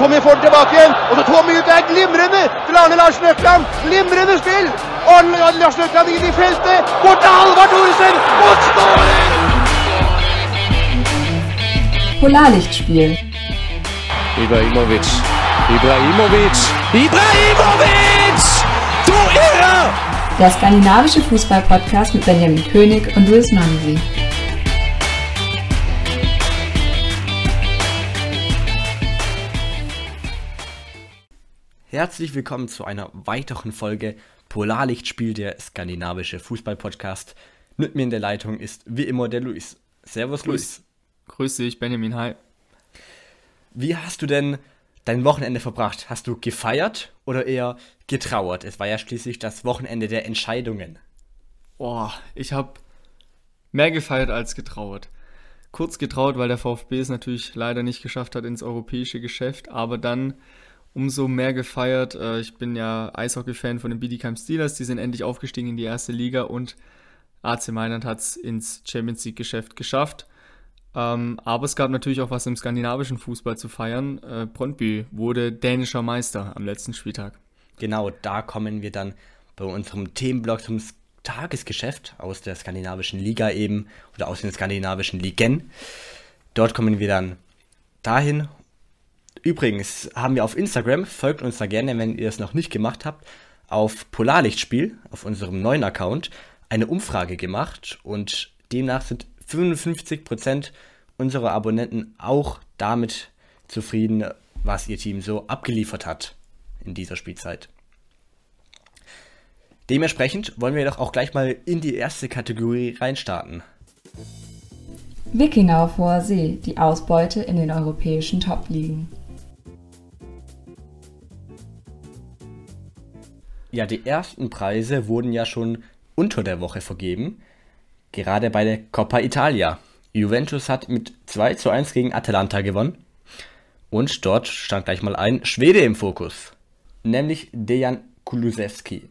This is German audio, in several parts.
Tommy får den tilbake igjen. Og så Tommy ut der glimrende til Arne Larsen Økland. Glimrende spill. Arne Larsen Økland inn i feltet. Bort til Halvard Thoresen. Og skåring! Polarlichtspiel. Ibrahimovic. Ibrahimovic. Ibrahimovic! Du Irre! Der skandinavische Fußball-Podcast mit Benjamin König und Luis Mansi. Herzlich willkommen zu einer weiteren Folge Polarlichtspiel, der skandinavische Fußball-Podcast. Mit mir in der Leitung ist wie immer der Luis. Servus, Luis. Grüß dich, Benjamin, hi. Wie hast du denn dein Wochenende verbracht? Hast du gefeiert oder eher getrauert? Es war ja schließlich das Wochenende der Entscheidungen. Boah, ich habe mehr gefeiert als getrauert. Kurz getraut, weil der VfB es natürlich leider nicht geschafft hat ins europäische Geschäft, aber dann umso mehr gefeiert. Äh, ich bin ja Eishockey-Fan von den Bietigheim Steelers, die sind endlich aufgestiegen in die erste Liga und AC Mailand hat es ins Champions League-Geschäft geschafft. Ähm, aber es gab natürlich auch was im skandinavischen Fußball zu feiern. Äh, Brøndby wurde dänischer Meister am letzten Spieltag. Genau, da kommen wir dann bei unserem Themenblock zum Tagesgeschäft aus der skandinavischen Liga eben oder aus den skandinavischen Ligen. Dort kommen wir dann dahin. Übrigens haben wir auf Instagram, folgt uns da gerne, wenn ihr es noch nicht gemacht habt, auf Polarlichtspiel, auf unserem neuen Account, eine Umfrage gemacht und demnach sind 55% unserer Abonnenten auch damit zufrieden, was ihr Team so abgeliefert hat in dieser Spielzeit. Dementsprechend wollen wir doch auch gleich mal in die erste Kategorie reinstarten. Wikinger hoher See, die Ausbeute in den europäischen Top-Ligen. Ja, die ersten Preise wurden ja schon unter der Woche vergeben, gerade bei der Coppa Italia. Juventus hat mit 2 zu 1 gegen Atalanta gewonnen und dort stand gleich mal ein Schwede im Fokus, nämlich Dejan Kulusewski.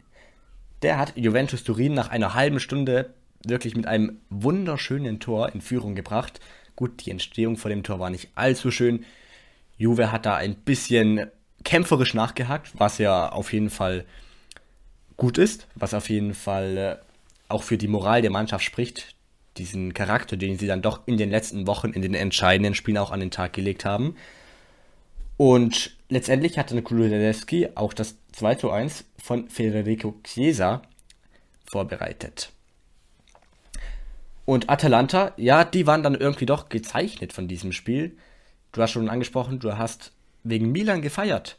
Der hat Juventus Turin nach einer halben Stunde wirklich mit einem wunderschönen Tor in Führung gebracht. Gut, die Entstehung vor dem Tor war nicht allzu schön. Juve hat da ein bisschen kämpferisch nachgehakt, was ja auf jeden Fall gut ist, was auf jeden Fall äh, auch für die Moral der Mannschaft spricht. Diesen Charakter, den sie dann doch in den letzten Wochen in den entscheidenden Spielen auch an den Tag gelegt haben. Und letztendlich hatte Kulusewski auch das 2 zu 1 von Federico Chiesa vorbereitet. Und Atalanta, ja, die waren dann irgendwie doch gezeichnet von diesem Spiel. Du hast schon angesprochen, du hast wegen Milan gefeiert.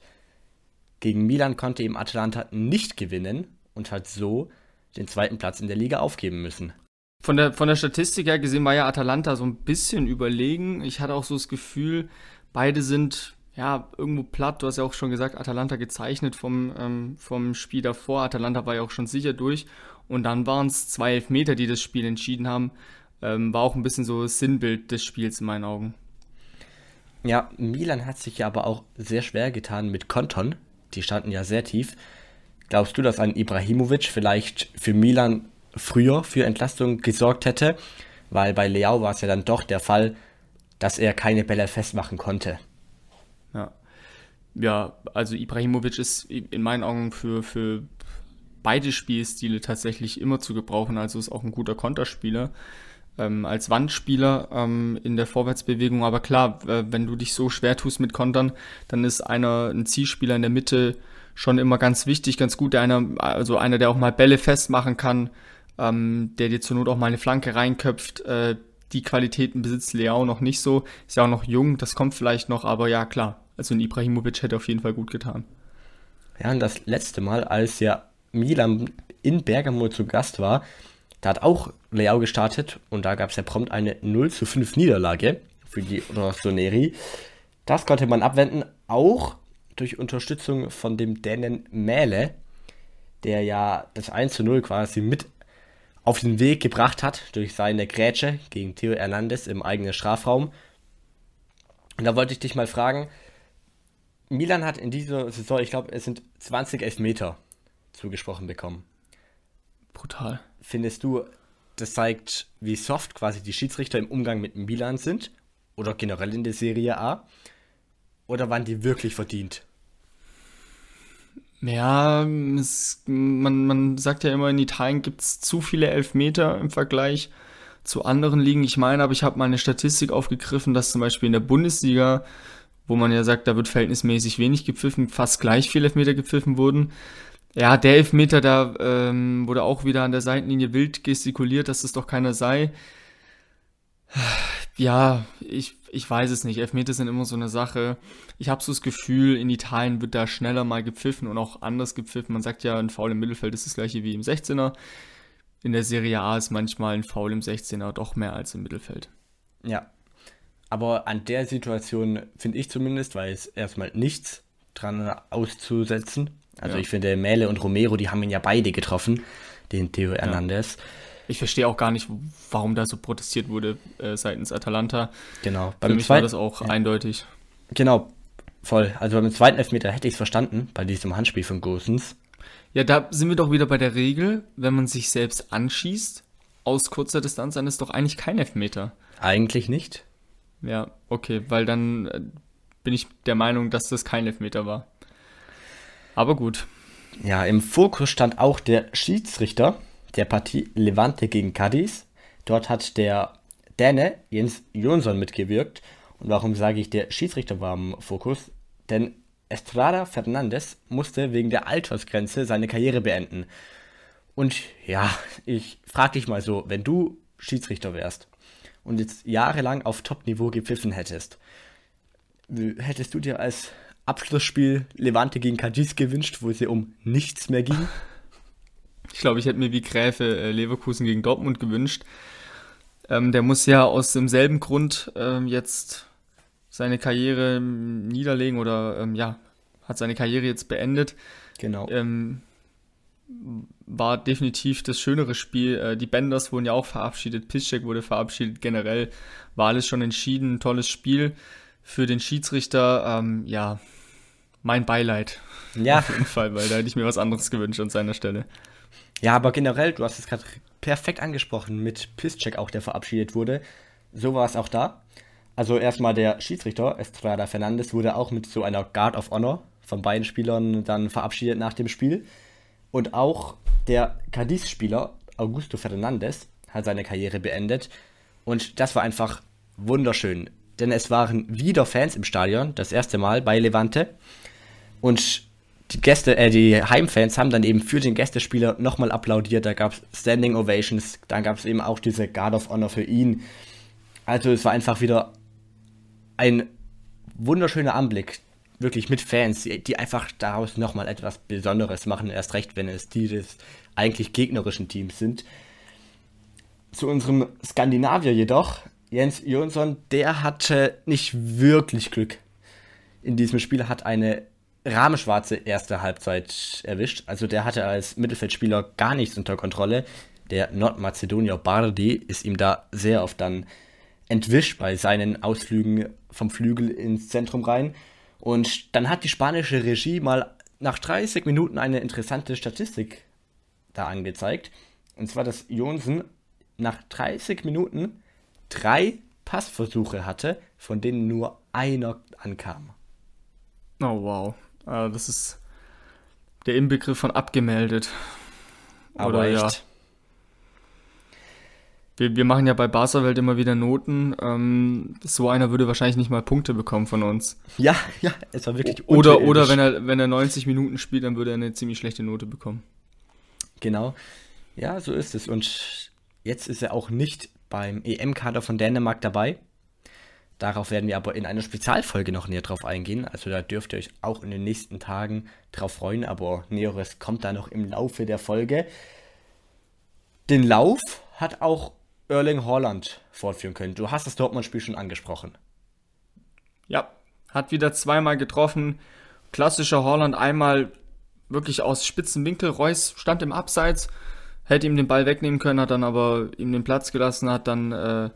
Gegen Milan konnte eben Atalanta nicht gewinnen und hat so den zweiten Platz in der Liga aufgeben müssen. Von der, von der Statistik her gesehen war ja Atalanta so ein bisschen überlegen. Ich hatte auch so das Gefühl, beide sind ja irgendwo platt. Du hast ja auch schon gesagt, Atalanta gezeichnet vom, ähm, vom Spiel davor. Atalanta war ja auch schon sicher durch. Und dann waren es zwei Elfmeter, die das Spiel entschieden haben. Ähm, war auch ein bisschen so das Sinnbild des Spiels in meinen Augen. Ja, Milan hat sich ja aber auch sehr schwer getan mit Konton. Die standen ja sehr tief. Glaubst du, dass ein Ibrahimovic vielleicht für Milan früher für Entlastung gesorgt hätte? Weil bei Leao war es ja dann doch der Fall, dass er keine Bälle festmachen konnte. Ja, ja also Ibrahimovic ist in meinen Augen für, für beide Spielstile tatsächlich immer zu gebrauchen. Also ist auch ein guter Konterspieler. Ähm, als Wandspieler ähm, in der Vorwärtsbewegung. Aber klar, äh, wenn du dich so schwer tust mit Kontern, dann ist einer ein Zielspieler in der Mitte schon immer ganz wichtig, ganz gut. Einer, also einer, der auch mal Bälle festmachen kann, ähm, der dir zur Not auch mal eine Flanke reinköpft. Äh, die Qualitäten besitzt Leao noch nicht so. Ist ja auch noch jung, das kommt vielleicht noch, aber ja, klar. Also ein Ibrahimovic hätte auf jeden Fall gut getan. Ja, und das letzte Mal, als ja Milan in Bergamo zu Gast war, da hat auch Leao gestartet und da gab es ja prompt eine 0 zu 5 Niederlage für die Rossoneri. Das konnte man abwenden, auch durch Unterstützung von dem Dänen Mähle, der ja das 1 zu 0 quasi mit auf den Weg gebracht hat durch seine Grätsche gegen Theo Hernandez im eigenen Strafraum. Und da wollte ich dich mal fragen, Milan hat in dieser Saison, ich glaube, es sind 20 Elfmeter zugesprochen bekommen. Brutal. Findest du, das zeigt, wie soft quasi die Schiedsrichter im Umgang mit Milan sind? Oder generell in der Serie A? oder waren die wirklich verdient? Ja, es, man, man sagt ja immer, in Italien gibt es zu viele Elfmeter im Vergleich zu anderen Ligen. Ich meine, aber ich habe mal eine Statistik aufgegriffen, dass zum Beispiel in der Bundesliga, wo man ja sagt, da wird verhältnismäßig wenig gepfiffen, fast gleich viele Elfmeter gepfiffen wurden. Ja, der Elfmeter, da ähm, wurde auch wieder an der Seitenlinie wild gestikuliert, dass es doch keiner sei. Ja, ich, ich weiß es nicht. Elfmeter sind immer so eine Sache. Ich habe so das Gefühl, in Italien wird da schneller mal gepfiffen und auch anders gepfiffen. Man sagt ja, ein Foul im Mittelfeld ist das gleiche wie im 16er. In der Serie A ist manchmal ein Foul im 16er doch mehr als im Mittelfeld. Ja. Aber an der Situation finde ich zumindest, weil es erstmal nichts dran auszusetzen. Also Ja. ich finde, Mähle und Romero, die haben ihn ja beide getroffen, den Theo Hernandez. Ich verstehe auch gar nicht, warum da so protestiert wurde äh, seitens Atalanta. Genau. Für Beim mich war zweiten, das auch eindeutig. genau, voll. Also beim zweiten Elfmeter hätte ich es verstanden, bei diesem Handspiel von Gosens. Ja, da sind wir doch wieder bei der Regel, wenn man sich selbst anschießt, aus kurzer Distanz, dann ist doch eigentlich kein Elfmeter. Eigentlich nicht. Ja, okay, weil dann äh, bin ich der Meinung, dass das kein Elfmeter war. Aber gut. Ja, im Fokus stand auch der Schiedsrichter der Partie Levante gegen Cadiz. Dort hat der Däne Jens Jonsson mitgewirkt. Und warum sage ich, der Schiedsrichter war im Fokus? Denn Estrada Fernandes musste wegen der Altersgrenze seine Karriere beenden. Und ja, ich frage dich mal so, wenn du Schiedsrichter wärst und jetzt jahrelang auf Top-Niveau gepfiffen hättest, hättest du dir als Abschlussspiel Levante gegen Cadiz gewünscht, wo es ja um nichts mehr ging? Ich glaube, ich hätte mir wie Gräfe äh, Leverkusen gegen Dortmund gewünscht. Ähm, der muss ja aus demselben Grund ähm, jetzt seine Karriere niederlegen oder ähm, ja, hat seine Karriere jetzt beendet. Genau. Ähm, war definitiv das schönere Spiel. Äh, die Benders wurden ja auch verabschiedet, Piszczek wurde verabschiedet. Generell war alles schon entschieden. Tolles Spiel für den Schiedsrichter. Ähm, ja, mein Beileid Ja, auf jeden Fall, weil da hätte ich mir was anderes gewünscht an seiner Stelle. ja, aber generell, du hast es gerade perfekt angesprochen mit Piszczek auch, der verabschiedet wurde. So war es auch da. Also erstmal der Schiedsrichter, Estrada Fernandes, wurde auch mit so einer Guard of Honor von beiden Spielern dann verabschiedet nach dem Spiel. Und auch der Cadiz-Spieler Augusto Fernandes hat seine Karriere beendet. Und das war einfach wunderschön. Denn es waren wieder Fans im Stadion, das erste Mal bei Levante. Und die Gäste, äh, die Heimfans haben dann eben für den Gästespieler nochmal applaudiert. Da gab es Standing Ovations, dann gab es eben auch diese Guard of Honor für ihn. Also es war einfach wieder ein wunderschöner Anblick, wirklich mit Fans, die, einfach daraus nochmal etwas Besonderes machen, erst recht, wenn es die des eigentlich gegnerischen Teams sind. Zu unserem Skandinavier jedoch, Jens Jonsson, der hatte nicht wirklich Glück. In diesem Spiel hat eine rahmenschwarze erste Halbzeit erwischt. Also der hatte als Mittelfeldspieler gar nichts unter Kontrolle. Der Nordmazedonier Bardi ist ihm da sehr oft dann entwischt bei seinen Ausflügen vom Flügel ins Zentrum rein. Und dann hat die spanische Regie mal nach 30 Minuten eine interessante Statistik da angezeigt. Und zwar, dass Jonsen nach 30 Minuten drei Passversuche hatte, von denen nur einer ankam. Oh wow. Ah, das ist der Inbegriff von abgemeldet. Aber Oder echt. ja. Wir, wir machen ja bei Barca-Welt immer wieder Noten. Ähm, so einer würde wahrscheinlich nicht mal Punkte bekommen von uns. Ja, ja, es war wirklich Oder, oder wenn er, wenn er 90 Minuten spielt, dann würde er eine ziemlich schlechte Note bekommen. Genau. Ja, so ist es. Und jetzt ist er auch nicht beim EM-Kader von Dänemark dabei. Darauf werden wir aber in einer Spezialfolge noch näher drauf eingehen. Also da dürft ihr euch auch in den nächsten Tagen drauf freuen, aber Näheres kommt da noch im Laufe der Folge. Den Lauf hat auch Erling Haaland fortführen können. Du hast das Dortmund-Spiel schon angesprochen. Ja, hat wieder zweimal getroffen. Klassischer Holland einmal wirklich aus spitzen Winkel. Reus stand im Abseits, hätte ihm den Ball wegnehmen können, hat dann aber ihm den Platz gelassen, hat dann äh,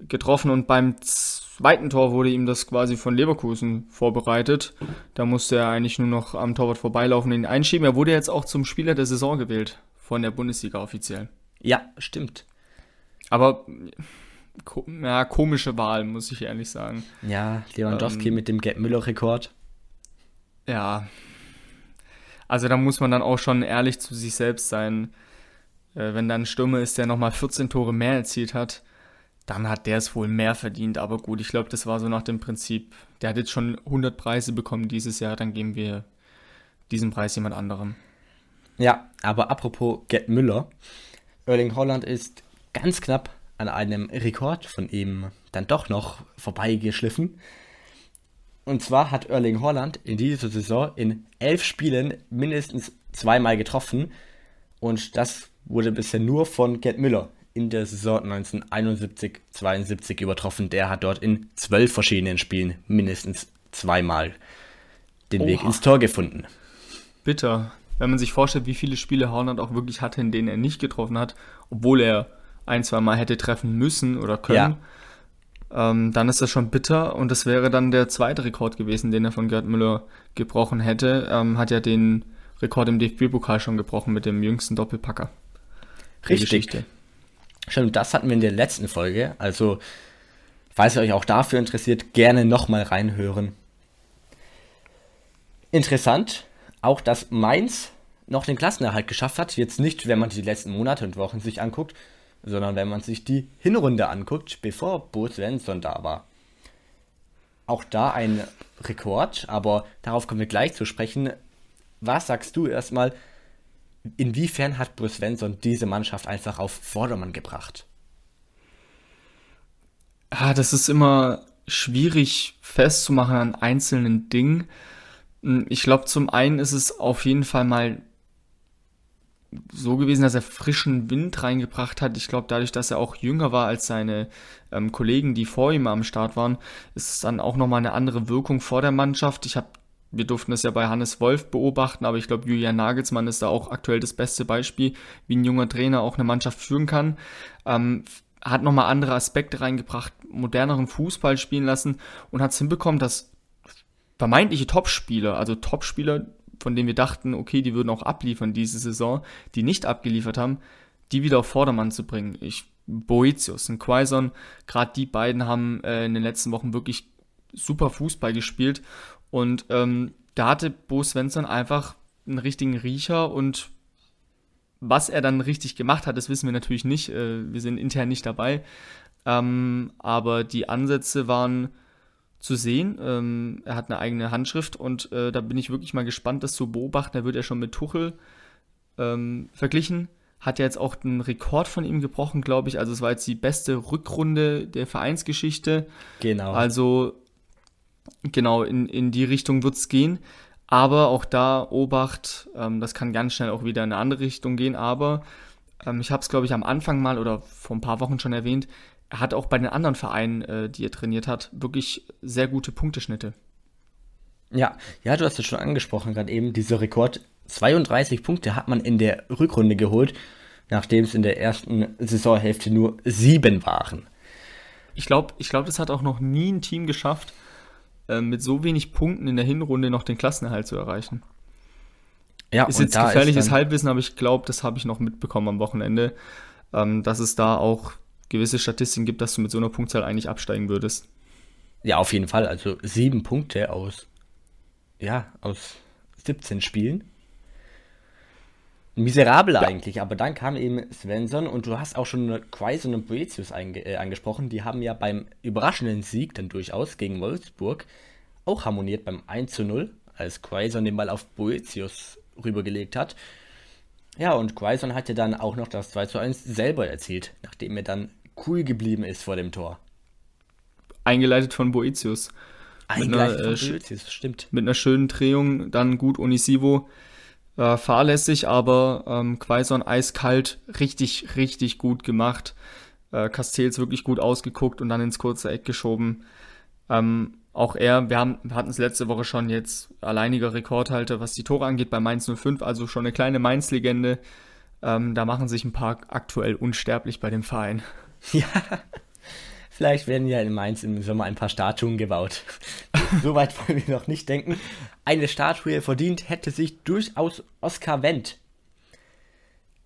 getroffen und beim zweiten Tor wurde ihm das quasi von Leverkusen vorbereitet. Da musste er eigentlich nur noch am Torwart vorbeilaufen und ihn einschieben. Er wurde jetzt auch zum Spieler der Saison gewählt von der Bundesliga offiziell. Ja, stimmt. Aber ja, komische Wahl, muss ich ehrlich sagen. Ja, Lewandowski ähm, mit dem Gerd Müller-Rekord. Ja. Also da muss man dann auch schon ehrlich zu sich selbst sein. Äh, wenn da ein Stürmer ist, der nochmal 14 Tore mehr erzielt hat, dann hat der es wohl mehr verdient. Aber gut, ich glaube, das war so nach dem Prinzip, der hat jetzt schon 100 Preise bekommen dieses Jahr, dann geben wir diesen Preis jemand anderem. Ja, aber apropos Gerd Müller, Erling Holland ist ganz knapp an einem Rekord von ihm dann doch noch vorbeigeschliffen. Und zwar hat Erling Holland in dieser Saison in elf Spielen mindestens zweimal getroffen. Und das wurde bisher nur von Gerd Müller in der Saison 1971-72 übertroffen. Der hat dort in zwölf verschiedenen Spielen mindestens zweimal den Oha. Weg ins Tor gefunden. Bitter. Wenn man sich vorstellt, wie viele Spiele Holland auch wirklich hatte, in denen er nicht getroffen hat, obwohl er ein, zwei Mal hätte treffen müssen oder können, ja. ähm, dann ist das schon bitter und das wäre dann der zweite Rekord gewesen, den er von Gerd Müller gebrochen hätte. Ähm, hat ja den Rekord im DFB-Pokal schon gebrochen mit dem jüngsten Doppelpacker. Richtig. Stimmt, das hatten wir in der letzten Folge. Also, falls ihr euch auch dafür interessiert, gerne nochmal reinhören. Interessant, auch dass Mainz noch den Klassenerhalt geschafft hat. Jetzt nicht, wenn man die letzten Monate und Wochen sich anguckt, sondern wenn man sich die Hinrunde anguckt, bevor Bo Svensson da war. Auch da ein Rekord, aber darauf kommen wir gleich zu sprechen. Was sagst du erstmal, inwiefern hat Bruce Svensson diese Mannschaft einfach auf Vordermann gebracht? Ah, das ist immer schwierig festzumachen an einzelnen Dingen. Hm, ich glaube, zum einen ist es auf jeden Fall mal so gewesen, dass er frischen Wind reingebracht hat. Ich glaube, dadurch, dass er auch jünger war als seine ähm, Kollegen, die vor ihm am Start waren, ist es dann auch nochmal eine andere Wirkung vor der Mannschaft. Ich habe wir durften das ja bei Hannes Wolf beobachten, aber ich glaube, Julian Nagelsmann ist da auch aktuell das beste Beispiel, wie ein junger Trainer auch eine Mannschaft führen kann. Ähm, hat nochmal andere Aspekte reingebracht, moderneren Fußball spielen lassen und hat es hinbekommen, dass vermeintliche Topspieler, also Topspieler, von denen wir dachten, okay, die würden auch abliefern diese Saison, die nicht abgeliefert haben, die wieder auf Vordermann zu bringen. Ich, Boetius und Quaison, gerade die beiden haben äh, in den letzten Wochen wirklich super Fußball gespielt und ähm, da hatte Bo Svensson einfach einen richtigen Riecher und was er dann richtig gemacht hat, das wissen wir natürlich nicht. Äh, wir sind intern nicht dabei. Ähm, aber die Ansätze waren zu sehen. Ähm, er hat eine eigene Handschrift und äh, da bin ich wirklich mal gespannt, das zu beobachten. Da wird er schon mit Tuchel ähm, verglichen. Hat ja jetzt auch einen Rekord von ihm gebrochen, glaube ich. Also es war jetzt die beste Rückrunde der Vereinsgeschichte. Genau. Also genau, in, in die Richtung wird es gehen. Aber auch da Obacht, ähm, das kann ganz schnell auch wieder in eine andere Richtung gehen. Aber ähm, ich habe es, glaube ich, am Anfang mal oder vor ein paar Wochen schon erwähnt, er hat auch bei den anderen Vereinen, äh, die er trainiert hat, wirklich sehr gute Punkteschnitte. Ja, ja, du hast es schon angesprochen, gerade eben, dieser Rekord. 32 Punkte hat man in der Rückrunde geholt, nachdem es in der ersten Saisonhälfte nur sieben waren. Ich glaube, ich glaub, das hat auch noch nie ein Team geschafft, äh, mit so wenig Punkten in der Hinrunde noch den Klassenerhalt zu erreichen. Ja, ist jetzt gefährliches ist Halbwissen, aber ich glaube, das habe ich noch mitbekommen am Wochenende, ähm, dass es da auch gewisse Statistiken gibt, dass du mit so einer Punktzahl eigentlich absteigen würdest. Ja, auf jeden Fall. Also sieben Punkte aus, ja, aus 17 Spielen. Miserabel ja. eigentlich, aber dann kam eben Svensson und du hast auch schon Quaison und Boetius äh, angesprochen. Die haben ja beim überraschenden Sieg dann durchaus gegen Wolfsburg auch harmoniert beim 1 zu 0, als Quaison den Ball auf Boetius rübergelegt hat. Ja, und Quaison hatte dann auch noch das 2 zu 1 selber erzielt, nachdem er dann cool geblieben ist vor dem Tor. Eingeleitet von Boetius. Eingeleitet einer, von äh, Boetius, stimmt. Mit einer schönen Drehung, dann gut Onisivo äh, fahrlässig, aber ähm, Quaison eiskalt, richtig, richtig gut gemacht. Äh, Castells wirklich gut ausgeguckt und dann ins kurze Eck geschoben. Ähm, auch er, wir, haben, wir hatten es letzte Woche schon jetzt, alleiniger Rekordhalter, was die Tore angeht bei Mainz 05, also schon eine kleine Mainz-Legende. Ähm, da machen sich ein paar aktuell unsterblich bei dem Verein. Ja, Vielleicht werden ja in Mainz im Sommer ein paar Statuen gebaut. so weit wollen wir noch nicht denken. Eine Statue verdient hätte sich durchaus Oskar Wendt.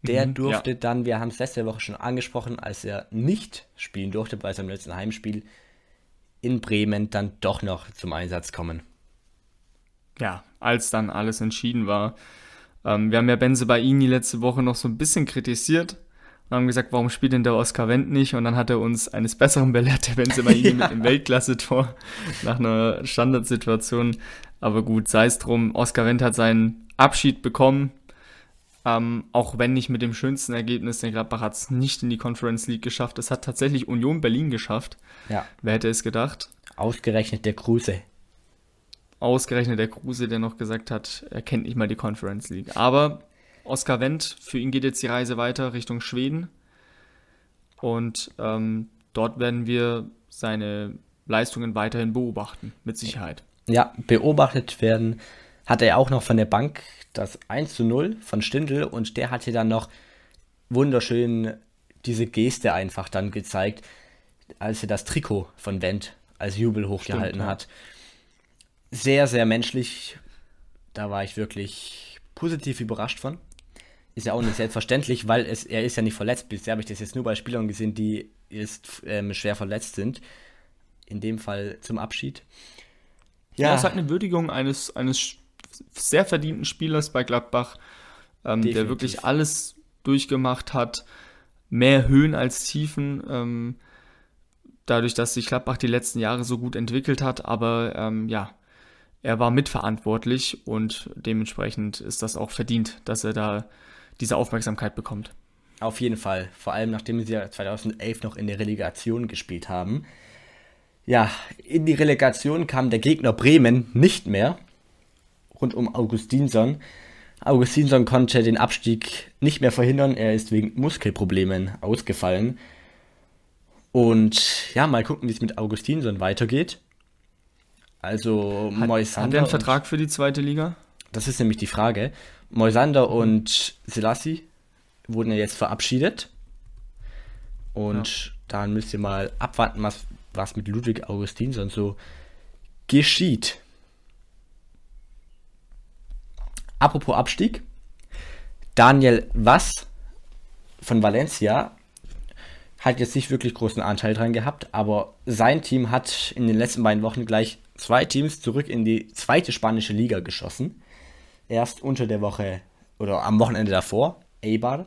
Der Mhm, durfte ja. dann, wir haben es letzte Woche schon angesprochen, als er nicht spielen durfte bei seinem letzten Heimspiel in Bremen, dann doch noch zum Einsatz kommen. ja, als dann alles entschieden war. Ähm, wir haben ja Benze Baini letzte Woche noch so ein bisschen kritisiert und haben gesagt, warum spielt denn der Oskar Wendt nicht? Und dann hat er uns eines Besseren belehrt, der Benze Baini mit dem Weltklasse-Tor nach einer Standardsituation. Aber gut, sei es drum, Oskar Wendt hat seinen Abschied bekommen. Ähm, auch wenn nicht mit dem schönsten Ergebnis, der Gladbach hat es nicht in die Conference League geschafft. Es hat tatsächlich Union Berlin geschafft. Ja, Wer hätte es gedacht? ausgerechnet der Kruse. Ausgerechnet der Kruse, der noch gesagt hat, er kennt nicht mal die Conference League. Aber Oskar Wendt, für ihn geht jetzt die Reise weiter Richtung Schweden. Und ähm, dort werden wir seine Leistungen weiterhin beobachten, mit Sicherheit. Ja, beobachtet werden hat er auch noch von der Bank das 1 zu 0 von Stindl und der hat hier dann noch wunderschön diese Geste einfach dann gezeigt, als er das Trikot von Wendt als Jubel hochgehalten Stimmt, ja. hat. Sehr, sehr menschlich. Da war ich wirklich positiv überrascht von. Ist ja auch nicht selbstverständlich, weil es, er ist ja nicht verletzt. Bisher habe ich das jetzt nur bei Spielern gesehen, die jetzt ähm, schwer verletzt sind. In dem Fall zum Abschied. Ja, es ist halt eine Würdigung eines, eines sehr verdienten Spielers bei Gladbach, ähm, der wirklich alles durchgemacht hat, mehr Höhen als Tiefen, ähm, dadurch, dass sich Gladbach die letzten Jahre so gut entwickelt hat, aber ähm, ja, er war mitverantwortlich und dementsprechend ist das auch verdient, dass er da diese Aufmerksamkeit bekommt. Auf jeden Fall. Vor allem nachdem sie ja 2011 noch in der Relegation gespielt haben. Ja, in die Relegation kam der Gegner Bremen nicht mehr. Rund um Augustinsson. Augustinsson konnte den Abstieg nicht mehr verhindern. Er ist wegen Muskelproblemen ausgefallen. Und ja, mal gucken, wie es mit Augustinsson weitergeht. Also Hat, Moisander hat er einen Vertrag für die zweite Liga? das ist nämlich die Frage. Moisander und Selassie wurden ja jetzt verabschiedet. Und dann müsst ihr mal abwarten, was, was mit Ludwig Augustinsson so geschieht. Apropos Abstieg. Daniel Was von Valencia hat jetzt nicht wirklich großen Anteil dran gehabt, aber sein Team hat in den letzten beiden Wochen gleich zwei Teams zurück in die zweite spanische Liga geschossen. Erst unter der Woche oder am Wochenende davor, Eibar.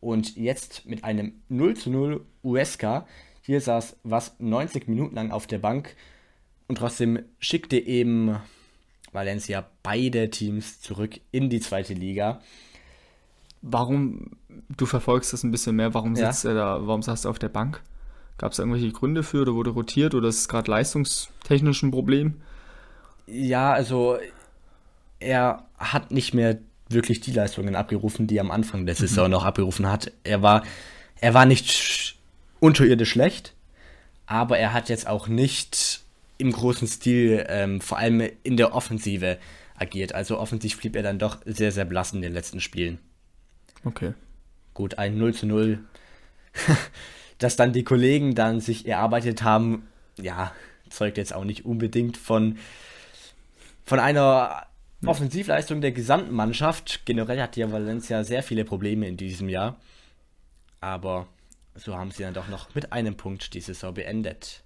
Und jetzt mit einem 0 zu 0 USK. Hier saß was 90 Minuten lang auf der Bank und trotzdem schickte eben Valencia beide Teams zurück in die zweite Liga. Warum, du verfolgst das ein bisschen mehr, warum Ja. sitzt er da, warum saß er auf der Bank? Gab es irgendwelche Gründe für oder wurde rotiert oder ist es gerade leistungstechnisch ein Problem? Ja, also er hat nicht mehr wirklich die Leistungen abgerufen, die er am Anfang der Saison noch abgerufen hat. Er war, er war nicht sch- unterirdisch schlecht, aber er hat jetzt auch nicht im großen Stil, ähm, vor allem in der Offensive, agiert. Also offensiv blieb er dann doch sehr, sehr blass in den letzten Spielen. Okay. Gut, ein 0 zu 0, dass dann die Kollegen dann sich erarbeitet haben, ja, zeugt jetzt auch nicht unbedingt von, von einer Offensivleistung der gesamten Mannschaft. Generell hat ja Valencia sehr viele Probleme in diesem Jahr. Aber so haben sie dann doch noch mit einem Punkt die Saison beendet.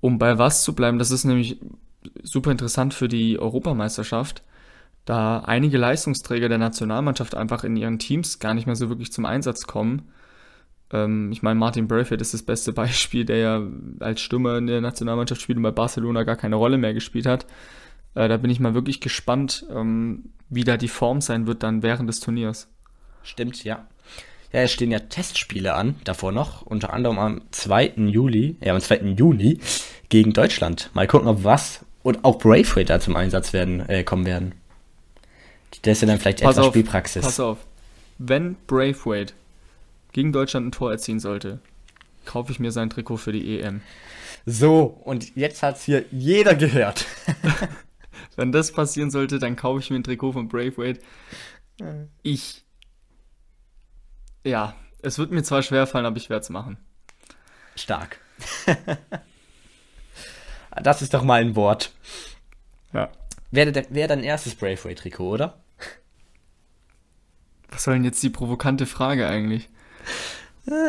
Um bei was zu bleiben, das ist nämlich super interessant für die Europameisterschaft, da einige Leistungsträger der Nationalmannschaft einfach in ihren Teams gar nicht mehr so wirklich zum Einsatz kommen. Ähm, ich meine, Martin Braithwaite ist das beste Beispiel, der ja als Stürmer in der Nationalmannschaft spielt und bei Barcelona gar keine Rolle mehr gespielt hat. Äh, da bin ich mal wirklich gespannt, ähm, wie da die Form sein wird dann während des Turniers. Stimmt, ja. Ja, es stehen ja Testspiele an, davor noch, unter anderem am 2. Juli, ja, am 2. Juni gegen Deutschland. Mal gucken, ob was und auch Braithwaite da zum Einsatz werden, äh, kommen werden. Das ist ja dann vielleicht Pass etwas auf, Spielpraxis. Pass auf. Wenn Braithwaite gegen Deutschland ein Tor erzielen sollte, kaufe ich mir sein Trikot für die EM. So, und jetzt hat's hier jeder gehört. Wenn das passieren sollte, dann kaufe ich mir ein Trikot von Braithwaite. Ich. Ja, es wird mir zwar schwerfallen, aber ich werde es machen. Stark. das ist doch mal ein Wort. Ja. Wäre wär dein erstes Braithwaite-Trikot, oder? Was soll denn jetzt die provokante Frage eigentlich?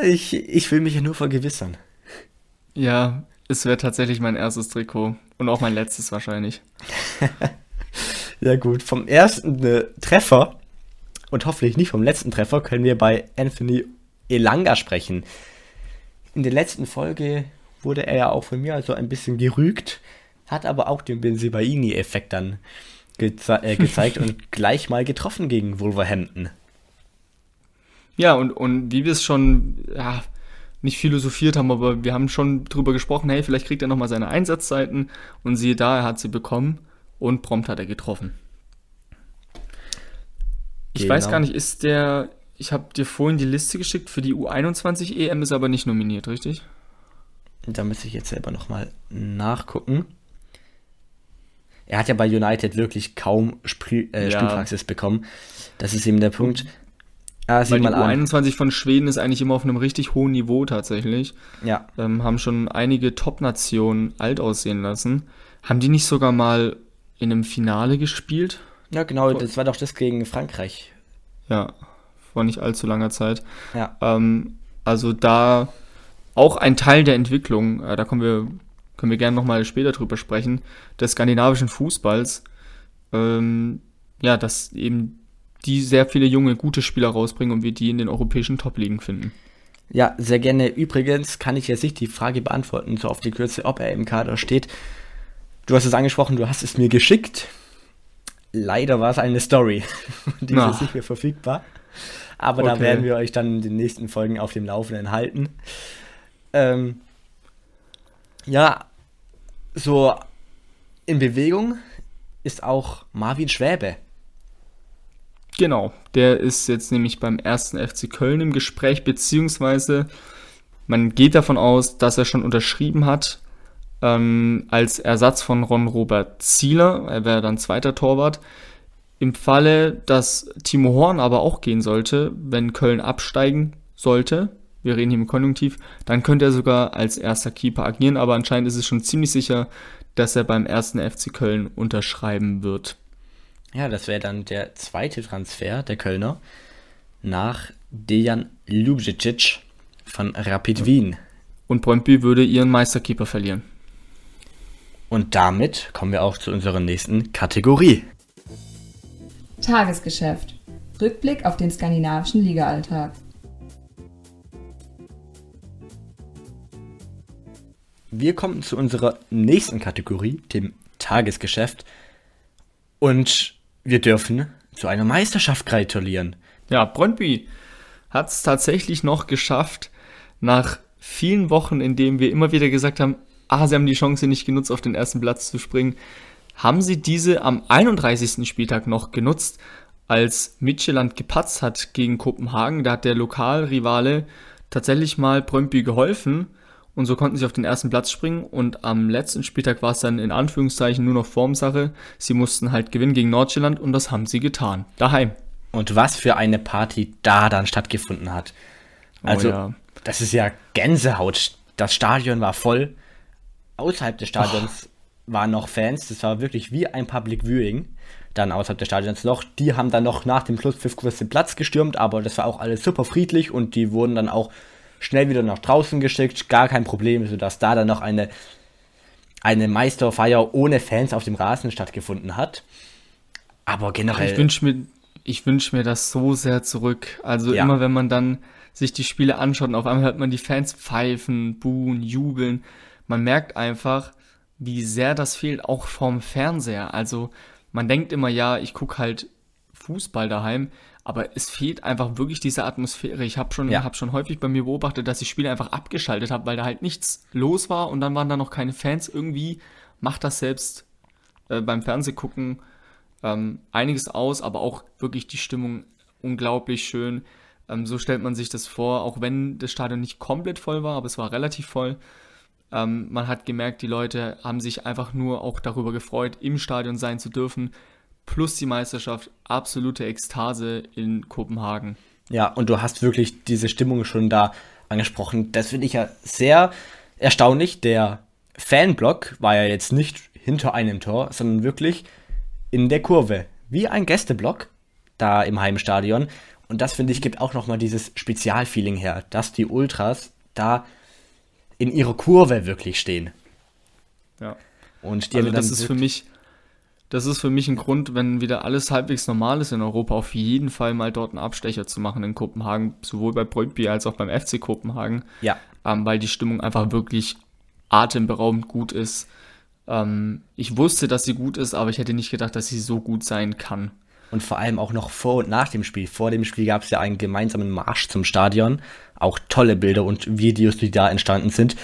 Ich, ich will mich ja nur vergewissern. Ja, es wäre tatsächlich mein erstes Trikot. Und auch mein letztes wahrscheinlich. ja gut, vom ersten äh, Treffer und hoffentlich nicht vom letzten Treffer können wir bei Anthony Elanga sprechen. In der letzten Folge wurde er ja auch von mir also ein bisschen gerügt, hat aber auch den Benzibaini-Effekt dann geze äh, gezeigt und gleich mal getroffen gegen Wolverhampton. Ja, und, und wie wir es schon ja, nicht philosophiert haben, aber wir haben schon drüber gesprochen, hey, vielleicht kriegt er nochmal seine Einsatzzeiten und siehe da, er hat sie bekommen und prompt hat er getroffen. Ich genau. weiß gar nicht, ist der, ich habe dir vorhin die Liste geschickt, für die U21 EM ist aber nicht nominiert, richtig? Da müsste ich jetzt selber nochmal nachgucken. Er hat ja bei United wirklich kaum Spiel, äh, ja. Spielpraxis bekommen. Das ist eben der Punkt. Ah, Weil die U21 von Schweden ist eigentlich immer auf einem richtig hohen Niveau tatsächlich. Ja. Ähm, haben schon einige Top-Nationen alt aussehen lassen. Haben die nicht sogar mal in einem Finale gespielt? Ja, genau, das war doch das gegen Frankreich. Ja, vor nicht allzu langer Zeit. Ja. Ähm, also da auch ein Teil der Entwicklung, äh, da kommen wir, können wir gerne nochmal später drüber sprechen, des skandinavischen Fußballs. Ähm, ja, dass eben die sehr viele junge, gute Spieler rausbringen und wir die in den europäischen Top-Ligen finden. Ja, sehr gerne. Übrigens kann ich jetzt nicht die Frage beantworten, so auf die Kürze, ob er im Kader steht. Du hast es angesprochen, du hast es mir geschickt. Leider war es eine Story. die ist nicht mehr verfügbar. Aber okay. da werden wir euch dann in den nächsten Folgen auf dem Laufenden halten. Ähm, ja, so in Bewegung ist auch Marvin Schwäbe. Genau, der ist jetzt nämlich beim ersten FC Köln im Gespräch, beziehungsweise man geht davon aus, dass er schon unterschrieben hat ähm, als Ersatz von Ron Robert Zieler. Er wäre dann zweiter Torwart. Im Falle, dass Timo Horn aber auch gehen sollte, wenn Köln absteigen sollte, wir reden hier im Konjunktiv, dann könnte er sogar als erster Keeper agieren, aber anscheinend ist es schon ziemlich sicher, dass er beim ersten FC Köln unterschreiben wird. Ja, das wäre dann der zweite Transfer der Kölner nach Dejan Ljubicic von Rapid Wien. Und Brøndby würde ihren Meisterkeeper verlieren. Und damit kommen wir auch zu unserer nächsten Kategorie. Tagesgeschäft. Rückblick auf den skandinavischen Ligaalltag. Wir kommen zu unserer nächsten Kategorie, dem Tagesgeschäft. Und wir dürfen zu einer Meisterschaft gratulieren. Ja, Brøndby hat es tatsächlich noch geschafft, nach vielen Wochen, in denen wir immer wieder gesagt haben, ah, sie haben die Chance nicht genutzt, auf den ersten Platz zu springen, haben sie diese am 31. Spieltag noch genutzt, als Midtjylland gepatzt hat gegen Kopenhagen. Da hat der Lokalrivale tatsächlich mal Brøndby geholfen und so konnten sie auf den ersten Platz springen und am letzten Spieltag war es dann in Anführungszeichen nur noch Formsache. Sie mussten halt gewinnen gegen Nordjylland und das haben sie getan. Daheim. Und was für eine Party da dann stattgefunden hat. Oh also, oh ja. das ist ja Gänsehaut. Das Stadion war voll. Außerhalb des Stadions oh. waren noch Fans. Das war wirklich wie ein Public Viewing. Dann außerhalb des Stadions noch. Die haben dann noch nach dem Schlusspfiff kurz den Platz gestürmt, aber das war auch alles super friedlich und die wurden dann auch schnell wieder nach draußen geschickt, gar kein Problem, sodass da dann noch eine, eine Meisterfeier ohne Fans auf dem Rasen stattgefunden hat. Aber generell. Ich wünsche mir, ich wünsche mir das so sehr zurück. Also ja. immer wenn man dann sich die Spiele anschaut und auf einmal hört man die Fans pfeifen, buhen, jubeln. Man merkt einfach, wie sehr das fehlt, auch vorm Fernseher. Also man denkt immer, ja, ich gucke halt Fußball daheim, aber es fehlt einfach wirklich diese Atmosphäre. Ich habe schon, ja. hab schon häufig bei mir beobachtet, dass ich Spiele einfach abgeschaltet habe, weil da halt nichts los war und dann waren da noch keine Fans. Irgendwie macht das selbst äh, beim Fernsehgucken ähm, einiges aus, aber auch wirklich die Stimmung unglaublich schön. Ähm, so stellt man sich das vor, auch wenn das Stadion nicht komplett voll war, aber es war relativ voll. Ähm, man hat gemerkt, die Leute haben sich einfach nur auch darüber gefreut, im Stadion sein zu dürfen plus die Meisterschaft absolute Ekstase in Kopenhagen. Ja, und du hast wirklich diese Stimmung schon da angesprochen. Das finde ich ja sehr erstaunlich. Der Fanblock war ja jetzt nicht hinter einem Tor, sondern wirklich in der Kurve. Wie ein Gästeblock da im Heimstadion. Und das, finde ich, gibt auch nochmal dieses Spezialfeeling her, dass die Ultras da in ihrer Kurve wirklich stehen. Ja. Und die Also das ist für mich, das ist für mich ein Grund, wenn wieder alles halbwegs normal ist in Europa, auf jeden Fall mal dort einen Abstecher zu machen in Kopenhagen, sowohl bei Brøndby als auch beim FC Kopenhagen, Ja, ähm, weil die Stimmung einfach wirklich atemberaubend gut ist. Ähm, ich wusste, dass sie gut ist, aber ich hätte nicht gedacht, dass sie so gut sein kann. und vor allem auch noch vor und nach dem Spiel. Vor dem Spiel gab es ja einen gemeinsamen Marsch zum Stadion. Auch tolle Bilder und Videos, die da entstanden sind.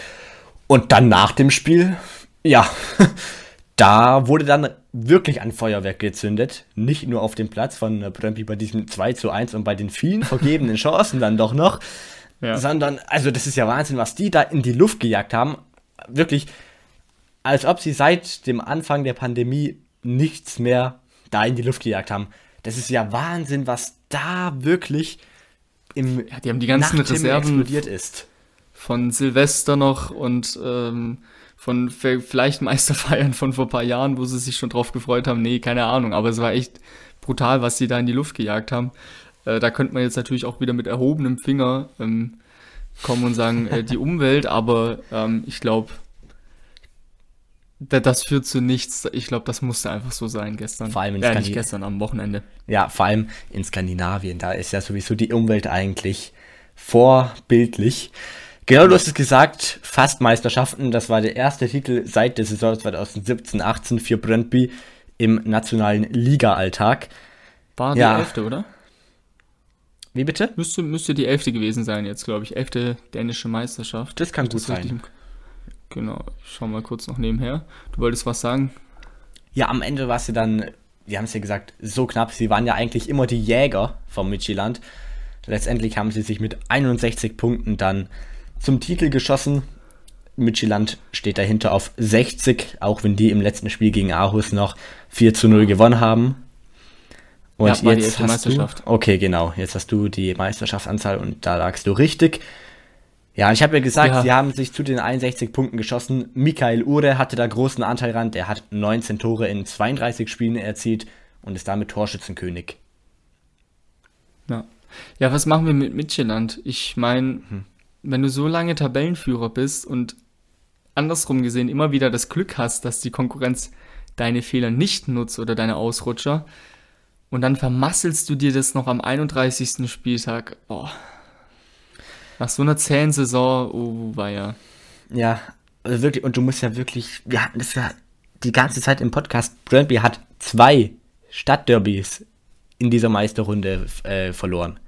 Und dann nach dem Spiel, ja, da wurde dann wirklich ein Feuerwerk gezündet. Nicht nur auf dem Platz von äh, Brøndby bei diesem 2 zu 1 und bei den vielen vergebenen Chancen dann doch noch. Ja. Sondern, also das ist ja Wahnsinn, was die da in die Luft gejagt haben. Wirklich, als ob sie seit dem Anfang der Pandemie nichts mehr da in die Luft gejagt haben. Das ist ja Wahnsinn, was da wirklich im Ja, die haben die ganzen Nachthimmel Reserven explodiert ist. von Silvester noch und ähm, von vielleicht Meisterfeiern von vor ein paar Jahren, wo sie sich schon drauf gefreut haben. Nee, keine Ahnung, aber es war echt brutal, was sie da in die Luft gejagt haben. Äh, da könnte man jetzt natürlich auch wieder mit erhobenem Finger ähm, kommen und sagen, äh, die Umwelt, aber ähm, ich glaube, das führt zu nichts. Ich glaube, das musste einfach so sein gestern. Vor allem in ja, nicht Skandi- gestern, am Wochenende. Ja, vor allem in Skandinavien, da ist ja sowieso die Umwelt eigentlich vorbildlich. Genau, du hast es gesagt, fast Meisterschaften, das war der erste Titel seit der Saison 2017-18 für Brøndby im nationalen Liga-Alltag. War Ja. die elfte, oder? Wie bitte? Müsste, müsste die elfte gewesen sein jetzt, glaube ich. Elfte dänische Meisterschaft. Das kann gut richtig sein. im- Genau, ich schau mal kurz noch nebenher. Du wolltest was sagen? Ja, am Ende war es ja dann, wir haben es ja gesagt, so knapp. Sie waren ja eigentlich immer die Jäger vom Midtjylland. Letztendlich haben sie sich mit 61 Punkten dann zum Titel geschossen. Midtjylland steht dahinter auf 60, auch wenn die im letzten Spiel gegen Aarhus noch 4 zu 0 gewonnen haben. Und Ja, war die jetzt elfte hast Meisterschaft. du, okay, genau, jetzt hast du die Meisterschaftsanzahl und da lagst du richtig. Ja, ich habe ja gesagt, Ja. sie haben sich zu den 61 Punkten geschossen. Michael Ure hatte da großen Anteil ran. Der hat 19 Tore in 32 Spielen erzielt und ist damit Torschützenkönig. Ja. Ja, was machen wir mit Midtjylland? Ich meine, wenn du so lange Tabellenführer bist und andersrum gesehen immer wieder das Glück hast, dass die Konkurrenz deine Fehler nicht nutzt oder deine Ausrutscher und dann vermasselst du dir das noch am 31. Spieltag. Boah. Nach so einer zähen Saison, oh, war ja. Ja, also wirklich, und du musst ja wirklich, wir hatten das ja die ganze Zeit im Podcast. Brøndby hat zwei Stadtderbys in dieser Meisterrunde äh, verloren.